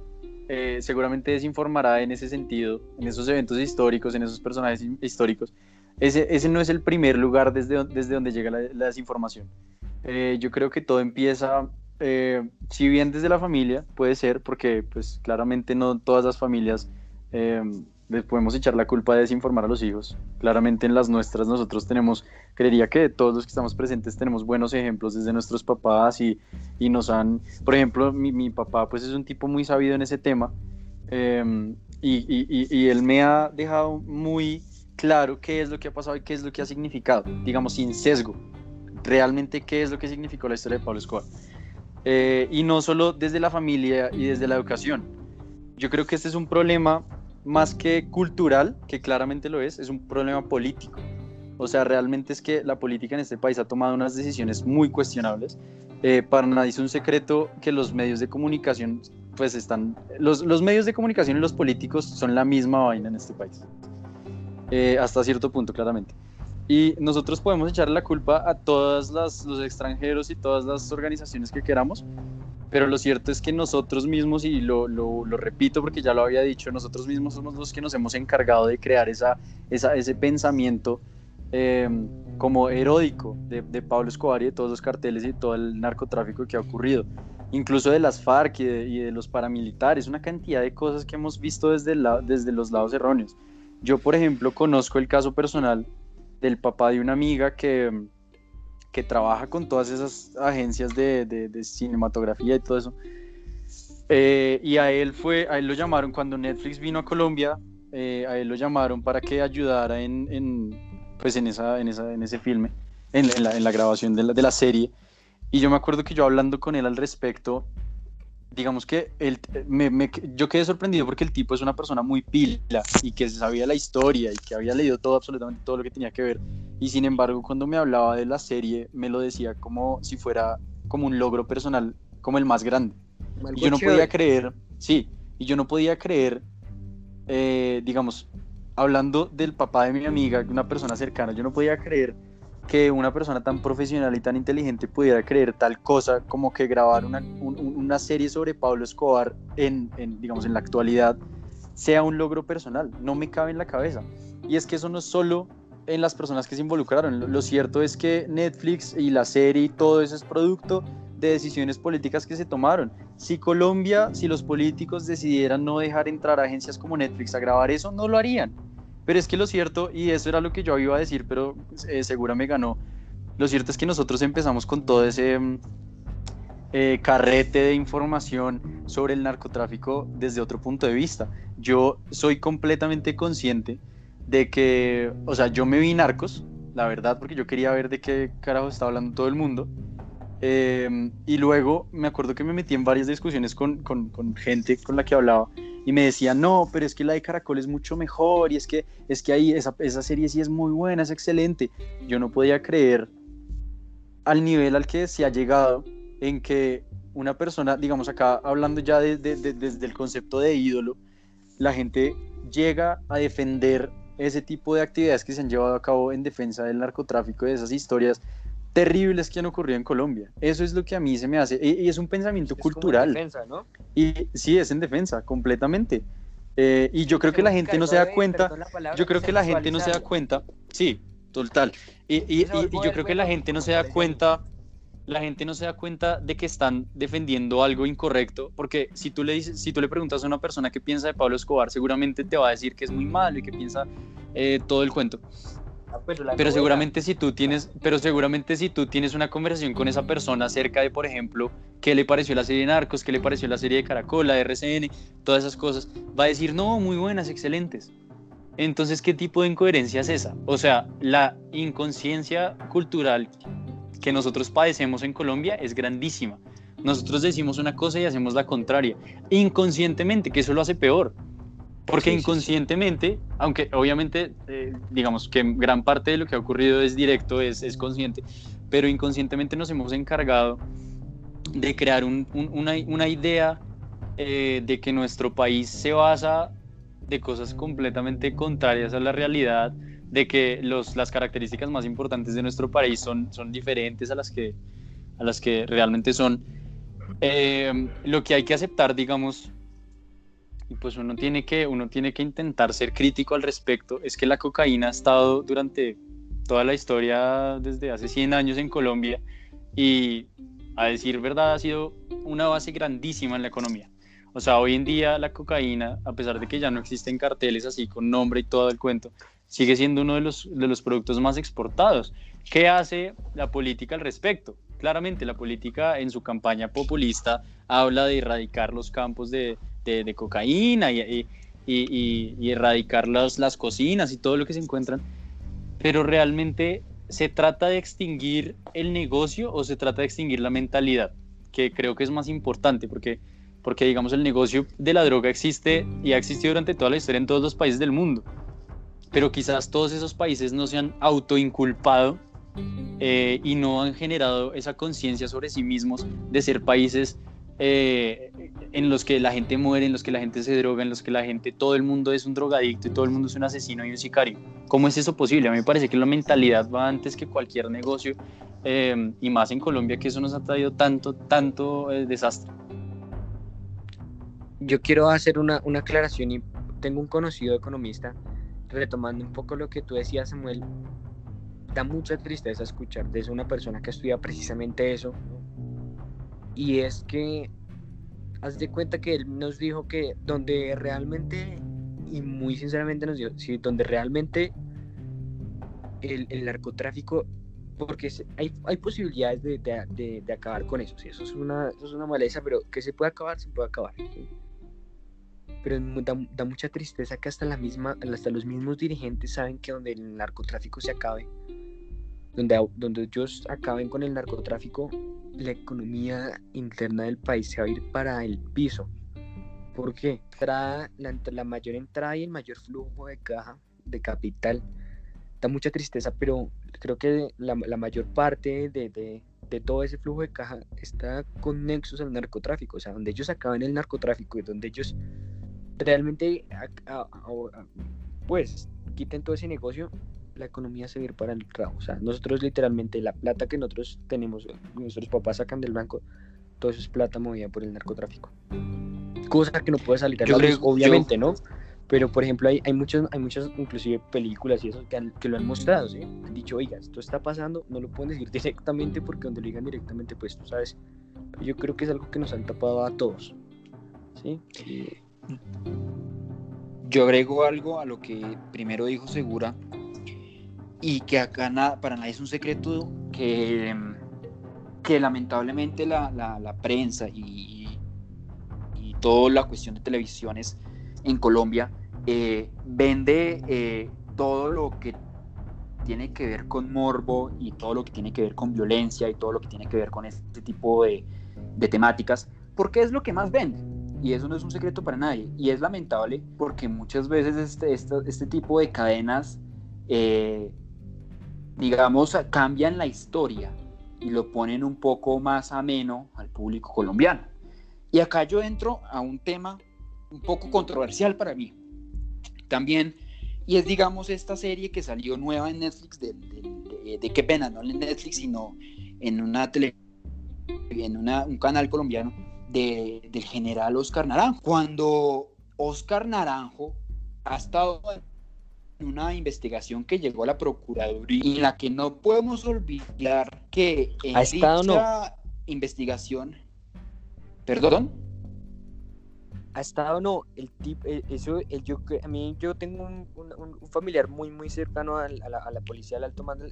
eh, seguramente desinformará en ese sentido, en esos eventos históricos, en esos personajes hi- históricos. Ese, ese no es el primer lugar desde, desde donde llega la, la desinformación. Eh, yo creo que todo empieza, eh, si bien desde la familia, puede ser, porque pues claramente no todas las familias eh, les podemos echar la culpa de desinformar a los hijos. Claramente en las nuestras nosotros tenemos, creería que todos los que estamos presentes tenemos buenos ejemplos desde nuestros papás y, y nos han, por ejemplo, mi, mi papá pues es un tipo muy sabido en ese tema eh, y, y- y- él me ha dejado muy claro qué es lo que ha pasado y qué es lo que ha significado, digamos sin sesgo, realmente qué es lo que significó la historia de Pablo Escobar. Eh, y no solo desde la familia y desde la educación. Yo creo que este es un problema más que cultural, que claramente lo es, es un problema político. O sea, realmente es que la política en este país ha tomado unas decisiones muy cuestionables. Eh, para nadie es un secreto que los medios de comunicación, pues están, los, los medios de comunicación y los políticos son la misma vaina en este país. Eh, hasta cierto punto, claramente. Y nosotros podemos echar la culpa a todos los extranjeros y todas las organizaciones que queramos, pero lo cierto es que nosotros mismos, y lo, lo, repito porque ya lo había dicho, nosotros mismos somos los que nos hemos encargado de crear esa, esa, ese pensamiento eh, como eródico de, de Pablo Escobar y de todos los carteles y todo el narcotráfico que ha ocurrido, incluso de las FARC y de, y de los paramilitares, una cantidad de cosas que hemos visto desde, la, desde los lados erróneos. Yo, por ejemplo, conozco el caso personal del papá de una amiga que, que trabaja con todas esas agencias de, de, de cinematografía y todo eso. Eh, y a él fue, a él lo llamaron cuando Netflix vino a Colombia, eh, a él lo llamaron para que ayudara en, en pues en, esa, en, esa, en ese filme, en, en, la, en la grabación de la, de la serie. Y yo me acuerdo que yo hablando con él al respecto, digamos que me, me, yo quedé sorprendido porque el tipo es una persona muy pila y que sabía la historia y que había leído todo, absolutamente todo lo que tenía que ver. Y sin embargo, cuando me hablaba de la serie, me lo decía como si fuera como un logro personal, como el más grande. Y yo no chévere. podía creer, sí, y yo no podía creer, eh, digamos, hablando del papá de mi amiga, una persona cercana, yo no podía creer que una persona tan profesional y tan inteligente pudiera creer tal cosa como que grabar una, un- un- una serie sobre Pablo Escobar en, digamos, en la actualidad sea un logro personal. No me cabe en la cabeza. Y es que eso no es solo en las personas que se involucraron. Lo, cierto es que Netflix y la serie y todo eso es producto de decisiones políticas que se tomaron. Si Colombia, si los políticos decidieran no dejar entrar agencias como Netflix a grabar eso, no lo harían. Pero es que lo cierto, y eso era lo que yo iba a decir, pero eh, segura me ganó, lo cierto es que nosotros empezamos con todo ese mm, eh, carrete de información sobre el narcotráfico desde otro punto de vista. Yo soy completamente consciente de que, o sea, yo me vi narcos, la verdad, porque yo quería ver de qué carajo estaba hablando todo el mundo. Em, y luego me acuerdo que me metí en varias discusiones con, con, con, gente con la que hablaba y me decían, no, pero es que la de Caracol es mucho mejor y es que, es que ahí esa, esa serie sí es muy buena, es excelente. Yo no podía creer al nivel al que se ha llegado en que una persona, digamos acá hablando ya de, de, desde el concepto de ídolo, la gente llega a defender ese tipo de actividades que se han llevado a cabo en defensa del narcotráfico, de esas historias terribles que han ocurrido en Colombia. Eso es lo que a mí se me hace. Y, y es un pensamiento Es cultural. Como en defensa, ¿no? Y sí, es en defensa, completamente. Eh, y yo creo que la gente no se da cuenta. Yo creo que la gente no se da cuenta. Sí, total. Y, y- y- yo creo que la gente no se da cuenta. La gente no se da cuenta de que están defendiendo algo incorrecto, porque si tú le dices, si tú le preguntas a una persona qué piensa de Pablo Escobar, seguramente te va a decir que es muy malo y que piensa eh, todo el cuento. Ah, pero la Pero seguramente si tú tienes, pero seguramente si tú tienes una conversación con esa persona acerca de, por ejemplo, qué le pareció la serie de Narcos, qué le pareció la serie de Caracol, la de RCN, todas esas cosas, va a decir, no, muy buenas, excelentes. Entonces, ¿qué tipo de incoherencia es esa? O sea, la inconsciencia cultural que nosotros padecemos en Colombia es grandísima. Nosotros decimos una cosa y hacemos la contraria, inconscientemente, que eso lo hace peor. Porque Sí, sí, sí. inconscientemente, aunque obviamente, eh, digamos que gran parte de lo que ha ocurrido es directo, es, es consciente, pero inconscientemente nos hemos encargado de crear un- un- una, una idea eh, de que nuestro país se basa de cosas completamente contrarias a la realidad, de que los, las características más importantes de nuestro país son, son diferentes a las que, a las que realmente son. Eh, lo que hay que aceptar, digamos, y pues uno tiene que uno tiene que intentar ser crítico al respecto es que la cocaína ha estado durante toda la historia desde hace 100 años en Colombia y a decir verdad ha sido una base grandísima en la economía. O sea, hoy en día la cocaína, a pesar de que ya no existen carteles así con nombre y todo el cuento, sigue siendo uno de los, de los productos más exportados. ¿Qué hace la política al respecto? Claramente la política en su campaña populista habla de erradicar los campos de, de, cocaína y, y, erradicar las, las cocinas y todo lo que se encuentran, pero realmente se trata de extinguir el negocio o se trata de extinguir la mentalidad, que creo que es más importante porque, porque digamos el negocio de la droga existe y ha existido durante toda la historia en todos los países del mundo, pero quizás todos esos países no se han autoinculpado eh, y no han generado esa conciencia sobre sí mismos de ser países eh, en los que la gente muere, en los que la gente se droga, en los que la gente, todo el mundo es un drogadicto y todo el mundo es un asesino y un sicario. ¿Cómo es eso posible? A mí me parece que la mentalidad va antes que cualquier negocio eh, y más en Colombia que eso nos ha traído tanto, tanto eh, desastre. Yo quiero hacer una, una aclaración y tengo un conocido economista, retomando un poco lo que tú decías, Samuel, da mucha tristeza escuchar de una persona que estudia precisamente eso. Y es que, haz de cuenta que él nos dijo que donde realmente, y muy sinceramente nos dijo, sí, donde realmente el, el narcotráfico, porque hay, hay posibilidades de, de- de- acabar con eso, sí, eso es, una, eso es una maleza, pero que se puede acabar, se puede acabar. Pero da, da mucha tristeza que hasta, la misma, hasta los mismos dirigentes saben que donde el narcotráfico se acabe, donde, donde ellos acaben con el narcotráfico, la economía interna del país se va a ir para el piso. ¿Por qué? La, la mayor entrada y el mayor flujo de caja, de capital, da mucha tristeza, pero creo que la, la mayor parte de, de- de todo ese flujo de caja está con nexos al narcotráfico, o sea, donde ellos acaban el narcotráfico y donde ellos realmente, a- a- a- pues, quiten todo ese negocio, la economía se va a ir para el rabo. O sea, nosotros literalmente la plata que nosotros tenemos, nuestros papás sacan del banco, todo eso es plata movida por el narcotráfico. Cosa que no puede salir a Yo la luz, obviamente, ¿no? Pero, por ejemplo, hay, hay, muchos, hay muchas, inclusive películas y eso, que, han- que lo han mostrado, ¿sí? Han dicho, oiga, esto está pasando, no lo pueden decir directamente porque donde lo digan directamente, pues tú sabes. Yo creo que es algo que nos han tapado a todos, ¿sí? Yo agrego algo a lo que primero dijo Segura y que acá na- para nadie es un secreto que, que lamentablemente la, la- la prensa y, y toda la cuestión de televisiones en Colombia eh, vende eh, todo lo que tiene que ver con morbo y todo lo que tiene que ver con violencia y todo lo que tiene que ver con este tipo de, de temáticas, porque es lo que más vende. Y eso no es un secreto para nadie. Y es lamentable porque muchas veces este, este, este tipo de cadenas, eh, digamos, cambian la historia y lo ponen un poco más ameno al público colombiano. Y acá yo entro a un tema un poco controversial para mí. También, y es digamos esta serie que salió nueva en Netflix, de, de, de- qué pena, no en Netflix, sino en una tele, en una- un canal colombiano de- del general Oscar Naranjo. Cuando Oscar Naranjo ha estado una investigación que llegó a la Procuraduría y en la que no podemos olvidar que en ¿Ha estado no? investigación, perdón, ¿Ha estado no? El tipo, eso, el, yo, a mí, yo tengo un, un- un- un familiar muy, muy cercano a, la, a la policía del alto mando,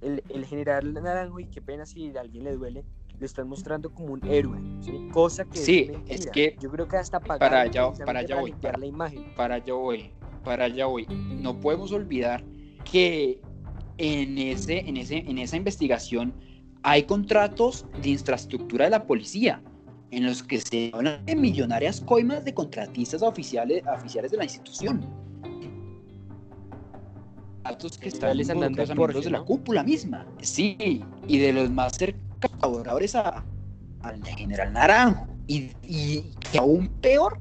el, el general Naranjo, y qué pena si a alguien le duele, lo están mostrando como un héroe, ¿sí? Cosa que Sí, es, que yo creo que hasta para allá- para allá voy, para- la imagen. para allá voy, para allá voy. No podemos olvidar que en, ese, en, ese, en esa investigación hay contratos de infraestructura de la policía en los que se hablan de millonarias coimas de contratistas oficiales, oficiales de la institución. Datos que están en miembros de la cúpula misma. Sí, y de los más cercanos colaboradores a- al general Naranjo. Y, y que aún peor,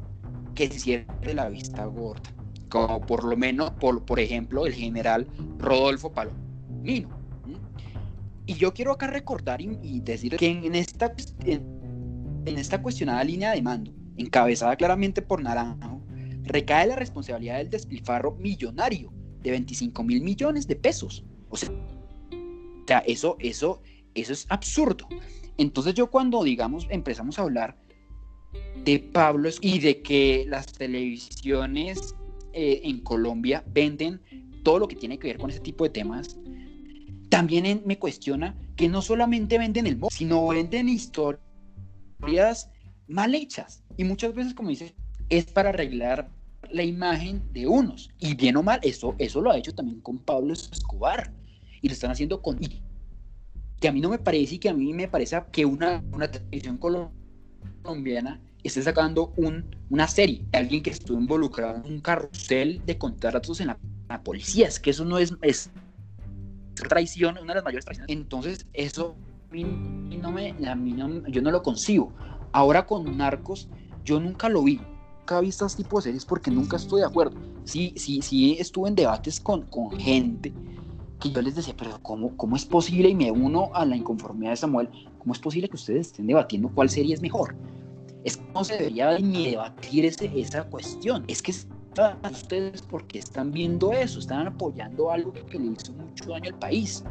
que cierre la vista gorda. Como por lo menos, por, por ejemplo, el general Rodolfo Palomino. Y yo quiero acá recordar y, decir que en esta, en, en esta cuestionada línea de mando, encabezada claramente por Naranjo, recae la responsabilidad del despilfarro millonario de 25 mil millones de pesos. O sea, eso, eso, eso es absurdo. Entonces yo cuando, digamos, empezamos a hablar de Pablo Es- y de que las televisiones eh, en Colombia venden todo lo que tiene que ver con ese tipo de temas, también en- me cuestiona que no solamente venden el móvil, sino venden historias mal hechas. Y muchas veces, como dice, es para arreglar la imagen de unos. Y bien o mal, eso, eso lo ha hecho también con Pablo Escobar. Y lo están haciendo con... y que a mí no me parece y que a mí me parece que una, una televisión colo- colombiana esté sacando un, una serie de alguien que estuvo involucrado en un carrusel de contratos en la, la policía. Es que eso no es, es traición, una de las mayores traiciones. Entonces, eso a mí no me, a mí no- yo no lo concibo. Ahora con Narcos, yo nunca lo vi. Nunca vi estos tipos de series porque nunca estoy de acuerdo. Sí, sí, sí estuve en debates con, con gente que yo les decía, pero ¿cómo, ¿cómo es posible? Y me uno a la inconformidad de Samuel, ¿cómo es posible que ustedes estén debatiendo cuál serie es mejor? Es que no se debería ni debatir esa cuestión. Es que ustedes porque están viendo eso, están apoyando algo que le hizo mucho daño al país.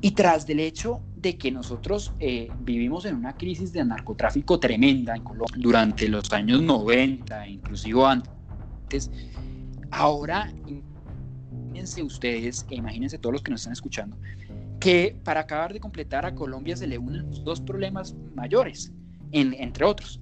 Y tras del hecho de que nosotros eh, vivimos en una crisis de narcotráfico tremenda en Colombia durante los años 90, inclusive antes, ahora imagínense ustedes, e imagínense todos los que nos están escuchando, que para acabar de completar a Colombia se le unen dos problemas mayores, en- entre otros.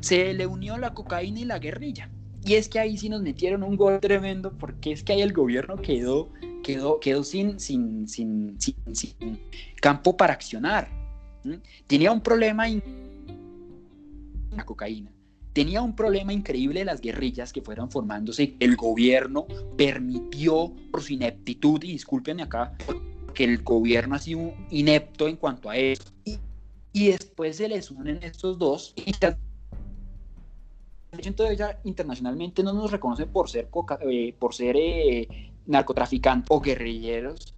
Se le unió la cocaína y la guerrilla. Y es que ahí sí nos metieron un gol tremendo porque es que ahí el gobierno quedó, quedó, quedó sin, sin, sin, sin, campo para accionar. Tenía un problema in- la cocaína. Tenía un problema increíble de las guerrillas que fueron formándose. El gobierno permitió por su ineptitud, y discúlpenme acá, que el gobierno ha sido inepto en cuanto a eso. Y después se les unen estos dos. Y entonces ya internacionalmente no nos reconocen por ser, coca- eh, por ser eh, narcotraficantes o guerrilleros,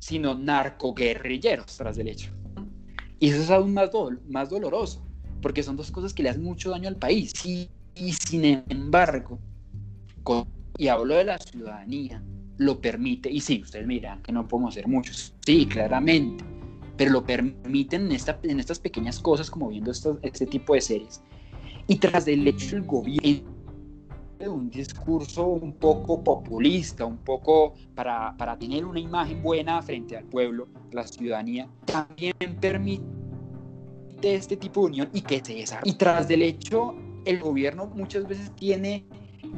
sino narcoguerrilleros tras del hecho. Y eso es aún más, dol- más doloroso, porque son dos cosas que le hacen mucho daño al país. Y, y sin embargo, y hablo de la ciudadanía, lo permite, y sí, ustedes miran que no podemos hacer muchos, sí, claramente, pero lo permiten en, esta, en estas pequeñas cosas, como viendo este tipo de series. Y tras del hecho el gobierno un discurso un poco populista, un poco para, para tener una imagen buena frente al pueblo, la ciudadanía, también permite este tipo de unión y que se desarrolle. Y tras del hecho, el gobierno muchas veces tiene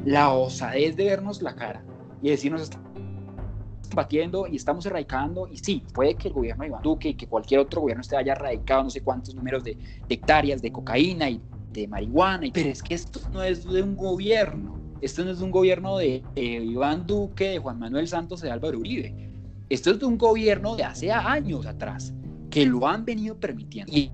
la osadez de vernos la cara y decirnos estamos batiendo y estamos erradicando y sí, puede que el gobierno de Iván Duque y que cualquier otro gobierno esté haya erradicado no sé cuántos números de, hectáreas de cocaína y de marihuana, pero es que esto no es de un gobierno, esto no es de un gobierno de, Iván Duque, de Juan Manuel Santos, de Álvaro Uribe, esto es de un gobierno de hace años atrás, que lo han venido permitiendo. Y,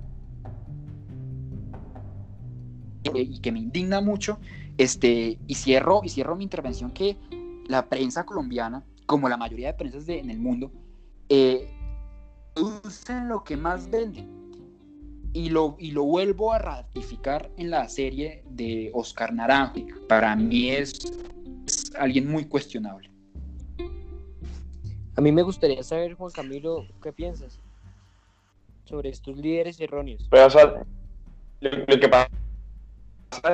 y que me indigna mucho, este, y, cierro, y cierro mi intervención que la prensa colombiana, como la mayoría de prensas en el mundo, eh, producen lo que más venden y lo, y lo vuelvo a ratificar en la serie de Oscar Naranjo. Para mí es, alguien muy cuestionable. A mí me gustaría saber, Juan Camilo, ¿qué piensas sobre estos líderes erróneos? Pero, lo, que pasa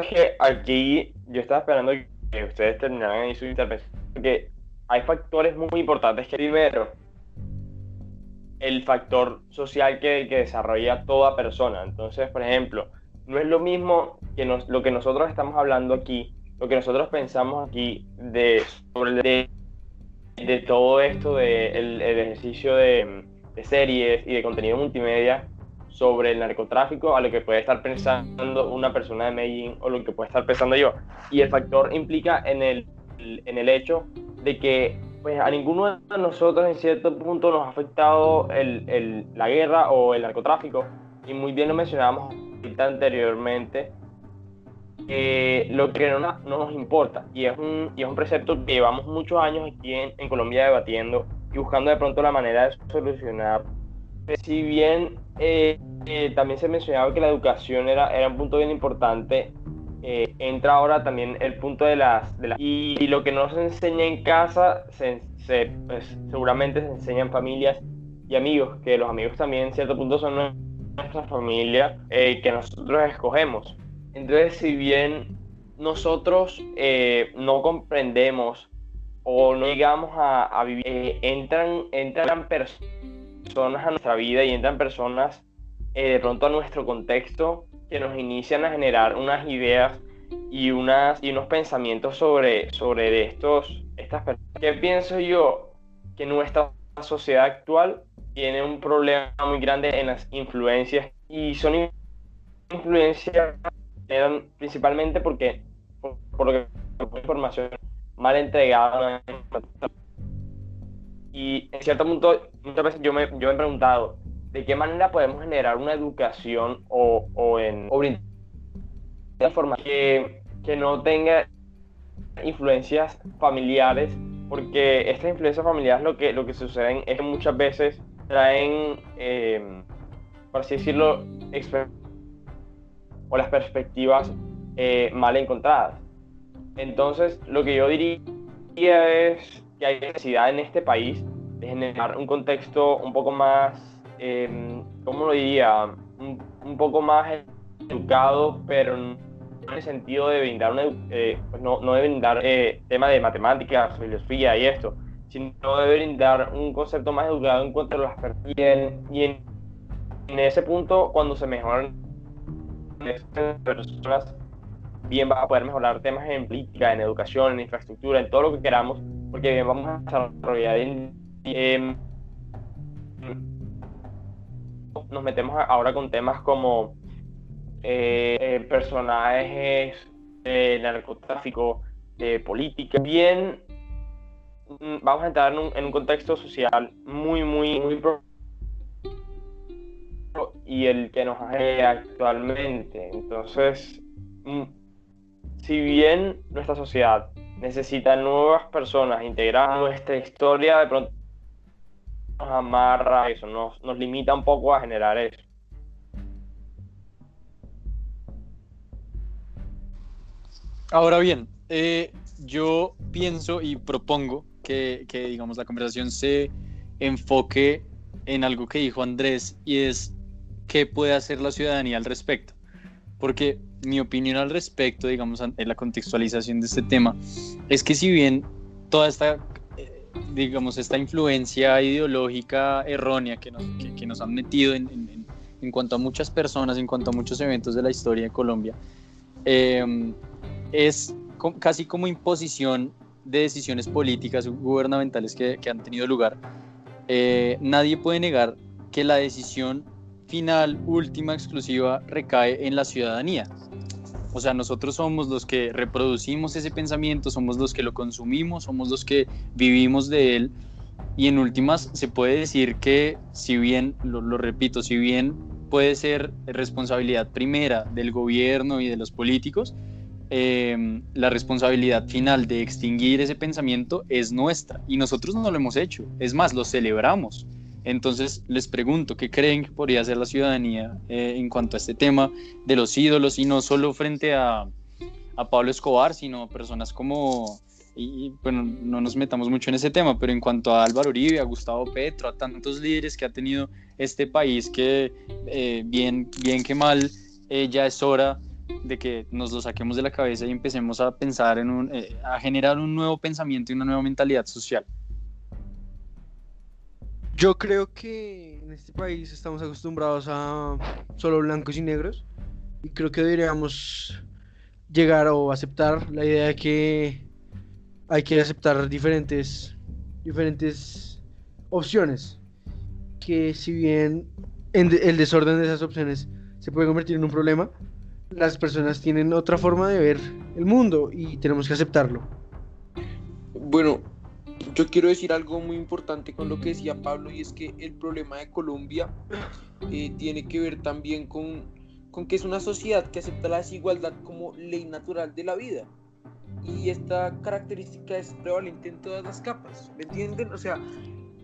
es que aquí yo estaba esperando que ustedes terminaran ahí su intervención, porque hay factores muy importantes que primero, el factor social que, que, desarrolla toda persona. Entonces, por ejemplo, no es lo mismo que nos, lo que nosotros estamos hablando aquí, lo que nosotros pensamos aquí de, sobre de, todo esto del de el ejercicio de, de, series y de contenido multimedia sobre el narcotráfico a lo que puede estar pensando una persona de Medellín o lo que puede estar pensando yo. Y el factor implica en el, en el hecho de que pues a ninguno de nosotros en cierto punto nos ha afectado el, el, la guerra o el narcotráfico. Y muy bien lo mencionábamos anteriormente, que lo que no, no, nos importa. Y es, un, y es un precepto que llevamos muchos años aquí en, en Colombia debatiendo y buscando de pronto la manera de solucionar. Si bien eh, eh, también se mencionaba que la educación era, era un punto bien importante, eh, entra ahora también el punto de las... De y, lo que no se enseña en casa, se, pues, seguramente se enseña en familias y amigos, que los amigos también en cierto punto son nuestra familia eh, que nosotros escogemos. Entonces, si bien nosotros eh, no comprendemos o no llegamos a, vivir, entran, entran personas a nuestra vida y entran personas de pronto a nuestro contexto que nos inician a generar unas ideas y, unas, y unos pensamientos sobre, sobre estos, estas personas. ¿Qué pienso yo? Que nuestra sociedad actual tiene un problema muy grande en las influencias y son influencias principalmente porque por, lo que información mal entregada y en cierto punto muchas veces yo me, yo me he preguntado de qué manera podemos generar una educación o, o en o información que, que no tenga influencias familiares, porque estas influencias familiares lo que, lo que suceden es que muchas veces traen, eh, por así decirlo, o las perspectivas eh, mal encontradas. Entonces, lo que yo diría es que hay necesidad en este país de generar un contexto un poco más eh, ¿cómo lo diría? Un, poco más educado, pero en el sentido de brindar una, eh, pues no, no de brindar eh, tema de matemáticas, filosofía y esto, sino de brindar un concepto más educado en cuanto a las personas. Y, en, en, ese punto, cuando se mejoran personas, bien va a poder mejorar temas en política, en educación, en infraestructura, en todo lo que queramos, porque bien vamos a desarrollar en, nos metemos ahora con temas como eh, personajes narcotráfico, de política. Bien, mm, vamos a entrar en un, contexto social muy, muy, muy y el que nos hace actualmente. Entonces, mm, si bien nuestra sociedad necesita nuevas personas integradas nuestra historia, de pronto amarra eso, nos, nos limita un poco a generar eso. Ahora bien, eh, yo pienso y propongo que, que, digamos, la conversación se enfoque en algo que dijo Andrés y es qué puede hacer la ciudadanía al respecto. Porque mi opinión al respecto, digamos, en la contextualización de este tema, es que si bien toda esta, digamos, esta influencia ideológica errónea que nos, que, nos han metido en, en, en, cuanto a muchas personas, en cuanto a muchos eventos de la historia de Colombia, eh, es casi como imposición de decisiones políticas gubernamentales que, que han tenido lugar, eh, nadie puede negar que la decisión final, última, exclusiva, recae en la ciudadanía. O sea, nosotros somos los que reproducimos ese pensamiento, somos los que lo consumimos, somos los que vivimos de él. Y en últimas, se puede decir que, si bien, lo, repito, si bien puede ser responsabilidad primera del gobierno y de los políticos, eh, la responsabilidad final de extinguir ese pensamiento es nuestra y nosotros no lo hemos hecho, es más, lo celebramos. Entonces les pregunto, ¿qué creen que podría hacer la ciudadanía eh, en cuanto a este tema de los ídolos y no solo frente a, Pablo Escobar, sino personas como, y bueno, no nos metamos mucho en ese tema, pero en cuanto a Álvaro Uribe, a Gustavo Petro, a tantos líderes que ha tenido este país que eh, bien, bien que mal, ya es hora de que nos lo saquemos de la cabeza y empecemos a pensar en un, eh, a generar un nuevo pensamiento y una nueva mentalidad social. Yo creo que en este país estamos acostumbrados a solo blancos y negros y creo que deberíamos llegar o aceptar la idea de que hay que aceptar diferentes diferentes opciones que si bien en el desorden de esas opciones se puede convertir en un problema las personas tienen otra forma de ver el mundo y tenemos que aceptarlo. Bueno, yo quiero decir algo muy importante con lo que decía Pablo y es que el problema de Colombia eh, tiene que ver también con, con que es una sociedad que acepta la desigualdad como ley natural de la vida. Y esta característica es prevalente en todas las capas, ¿me entienden? O sea,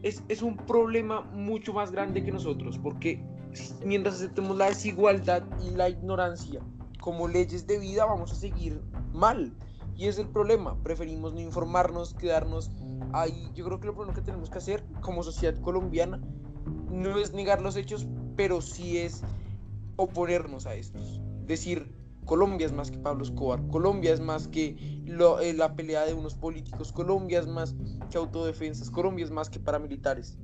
es, es un problema mucho más grande que nosotros, porque mientras aceptemos la desigualdad y la ignorancia, como leyes de vida vamos a seguir mal. Y es el problema. Preferimos no informarnos, quedarnos ahí. Yo creo que lo primero que tenemos que hacer como sociedad colombiana no es negar los hechos, pero sí es oponernos a estos. Decir, Colombia es más que Pablo Escobar, Colombia es más que eh, la pelea de unos políticos, Colombia es más que autodefensas, Colombia es más que paramilitares.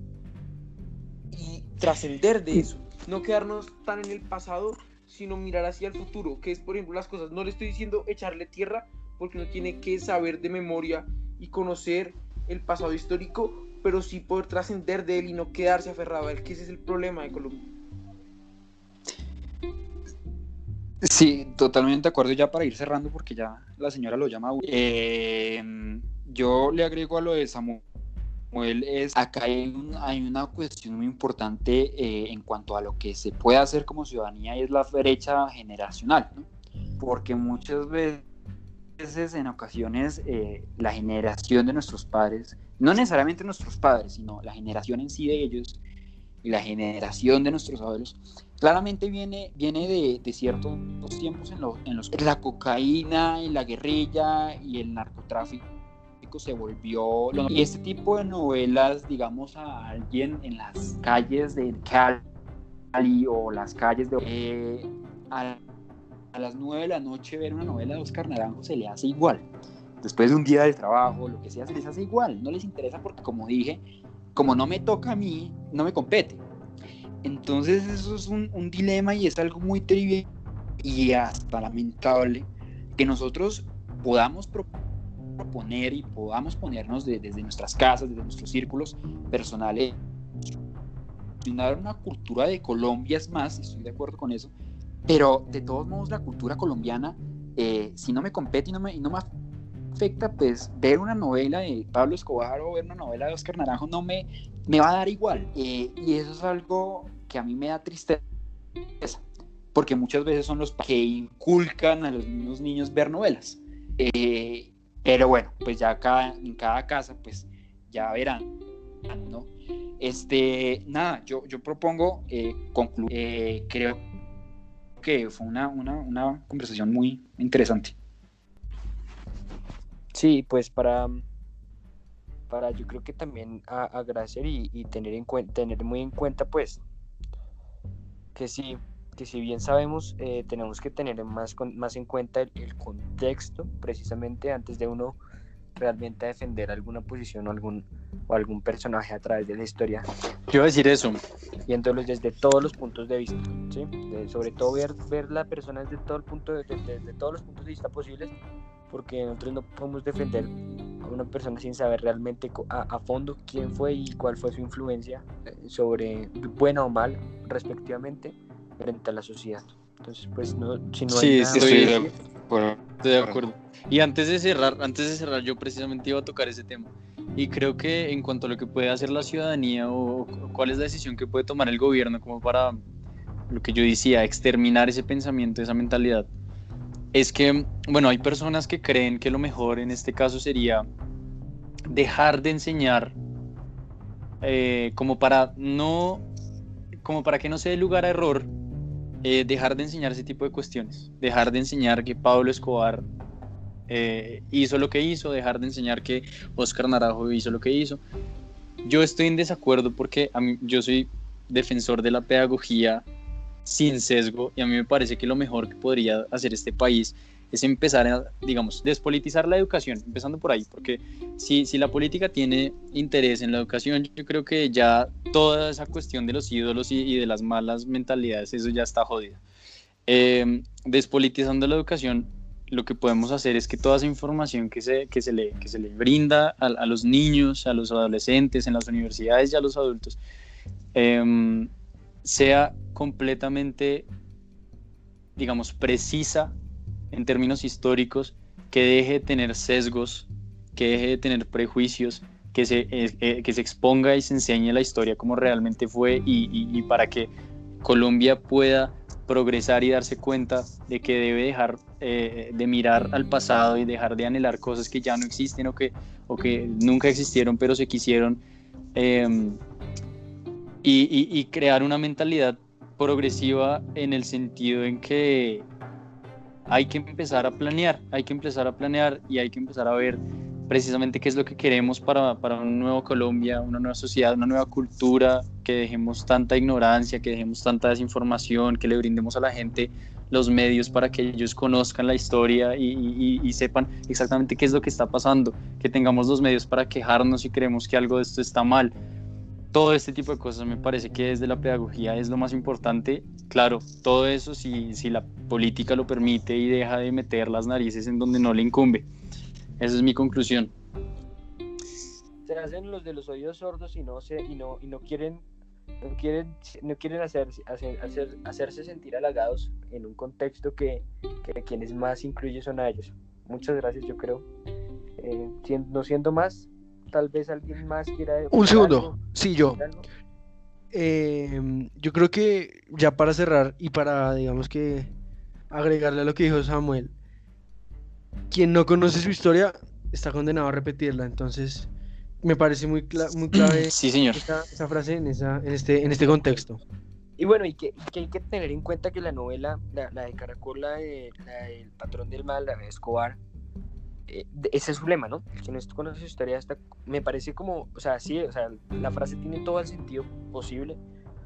Y trascender de eso, no quedarnos tan en el pasado sino mirar hacia el futuro, que es, por ejemplo, las cosas. No le estoy diciendo echarle tierra, porque no tiene que saber de memoria y conocer el pasado histórico, pero sí poder trascender de él y no quedarse aferrado a él, que ese es el problema de Colombia. Sí, totalmente de acuerdo ya para ir cerrando porque ya la señora lo llama. Eh, yo le agrego a lo de Samuel es, acá hay, una cuestión muy importante eh, en cuanto a lo que se puede hacer como ciudadanía y es la brecha generacional, porque muchas veces en ocasiones eh, la generación de nuestros padres, no necesariamente nuestros padres, sino la generación en sí de ellos y la generación de nuestros abuelos, claramente viene, viene de, de ciertos tiempos en, en los que la cocaína y la guerrilla y el narcotráfico se volvió... Y este tipo de novelas, digamos, a alguien en las calles de Cali o las calles de... Eh, las 9 de la noche ver una novela de Oscar Naranjo se le hace igual. Después de un día de trabajo, lo que sea, se les hace igual. No les interesa porque, como dije, como no me toca a mí, no me compete. Entonces eso es un, un dilema y es algo muy trivial y hasta lamentable que nosotros podamos proponer proponer y podamos ponernos desde nuestras casas, desde nuestros círculos personales, una cultura de Colombia es más, estoy de acuerdo con eso, pero de todos modos la cultura colombiana, eh, si no me compete y no me, no me afecta, pues ver una novela de Pablo Escobar o ver una novela de Oscar Naranjo no me, me va a dar igual. Eh, y eso es algo que a mí me da tristeza, porque muchas veces son los que inculcan a los mismos niños ver novelas. Eh, pero bueno, pues ya cada, en cada casa, pues ya verán, ¿no? Este, nada, yo, yo propongo eh, concluir. Creo que fue una, una, una conversación muy interesante. Sí, pues para, para yo creo que también agradecer y, y tener, en tener muy en cuenta pues que sí, que si bien sabemos, eh, tenemos que tener más, con- más en cuenta el, el contexto precisamente antes de uno realmente defender alguna posición o algún, o algún personaje a través de la historia, Yo iba a decir eso. viéndolos desde todos los puntos de vista, ¿sí? De- sobre todo ver, ver la persona desde, todo el punto de- de- desde todos los puntos de vista posibles, porque nosotros no podemos defender a una persona sin saber realmente a, a fondo quién fue y cuál fue su influencia eh, sobre buena o mal, respectivamente, frente a la sociedad. Entonces, pues, no, si no hay Sí, nada sí, más estoy de acuerdo. Y antes de cerrar, antes de cerrar, yo precisamente iba a tocar ese tema. Y creo que en cuanto a lo que puede hacer la ciudadanía o, o cuál es la decisión que puede tomar el gobierno como para lo que yo decía, exterminar ese pensamiento, esa mentalidad, es que, bueno, hay personas que creen que lo mejor en este caso sería dejar de enseñar eh, como para no, como para que no se dé lugar a error, eh, dejar de enseñar ese tipo de cuestiones, dejar de enseñar que Pablo Escobar eh, hizo lo que hizo, dejar de enseñar que Oscar Naranjo hizo lo que hizo. Yo estoy en desacuerdo porque yo soy defensor de la pedagogía sin sesgo y a mí me parece que lo mejor que podría hacer este país es empezar a, digamos, despolitizar la educación, empezando por ahí, porque si, si la política tiene interés en la educación, yo creo que ya toda esa cuestión de los ídolos y, y de las malas mentalidades, eso ya está jodido. Eh, despolitizando la educación, lo que podemos hacer es que toda esa información que se, que se, le, que se le brinda a, a los niños, a los adolescentes, en las universidades y a los adultos, eh, sea completamente, digamos, precisa en términos históricos, que deje de tener sesgos, que deje de tener prejuicios, que se, eh, eh, que se exponga y se enseñe la historia como realmente fue y, para que Colombia pueda progresar y darse cuenta de que debe dejar eh, de mirar al pasado y dejar de anhelar cosas que ya no existen o que, o que nunca existieron pero se quisieron y, y crear una mentalidad progresiva en el sentido en que hay que empezar a planear, hay que empezar a planear y hay que empezar a ver precisamente qué es lo que queremos para, para un nuevo Colombia, una nueva sociedad, una nueva cultura, que dejemos tanta ignorancia, que dejemos tanta desinformación, que le brindemos a la gente los medios para que ellos conozcan la historia y, y, y sepan exactamente qué es lo que está pasando, que tengamos los medios para quejarnos si creemos que algo de esto está mal. Todo este tipo de cosas me parece que desde la pedagogía es lo más importante. Claro, todo eso si, si la política lo permite y deja de meter las narices en donde no le incumbe. Esa es mi conclusión. Se hacen los de los oídos sordos y no se, y no, y no quieren no quieren, no quieren hacer, hacer, hacer, hacerse sentir halagados en un contexto que, que, quienes más incluye son a ellos. Muchas gracias, yo creo. Eh, no siendo más, tal vez alguien más quiera. Un segundo, algo, sí, yo. Eh, yo creo que ya para cerrar y para, digamos que, agregarle a lo que dijo Samuel, quien no conoce su historia está condenado a repetirla, entonces me parece muy, cla muy clave sí, señor. Esa, esa, frase en, esa, en, este, en este contexto. Y bueno, y que, y que, hay que tener en cuenta que la novela, la, la de Caracol, la de, la de El Patrón del Mal, la de Escobar, eh, ese es su lema, ¿no? El que no conoce su historia, hasta, me parece como, o sea, sí, o sea, la frase tiene todo el sentido posible,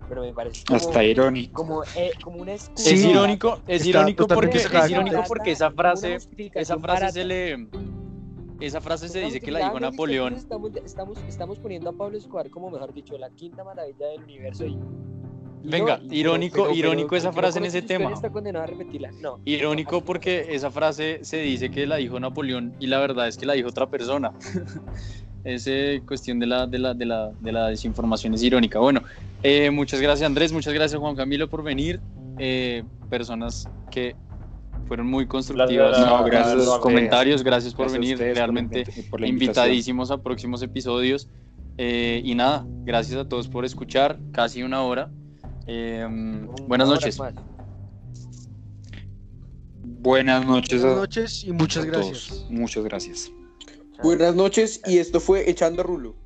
pero me parece como, hasta irónico. Como, eh, como una excusa. Sí, es irónico, es irónico porque, es irónico porque esa frase, esa frase barata. se le esa frase se dice que la dijo Napoleón. Estamos, estamos, estamos poniendo a Pablo Escobar como, mejor dicho, la quinta maravilla del universo. Y Venga, no, irónico, pero, pero, irónico pero, esa frase en ese tema. Está condenado a repetirla. No, irónico porque esa frase se dice que la dijo Napoleón y la verdad es que la dijo otra persona. Esa cuestión de la, de, la, de, la, de la desinformación es irónica. Bueno, eh, muchas gracias Andrés, muchas gracias Juan Camilo por venir. Eh, personas que fueron muy constructivas. Gracias, no, gracias por los comentarios, gracias por Gracias venir. ustedes Realmente por, invitadísimos a próximos episodios. Eh, y nada, gracias a todos por escuchar, casi una hora. Eh, buenas noches. Buenas noches. Buenas noches y muchas gracias. Muchas gracias. Buenas noches y esto fue Echando Rulo.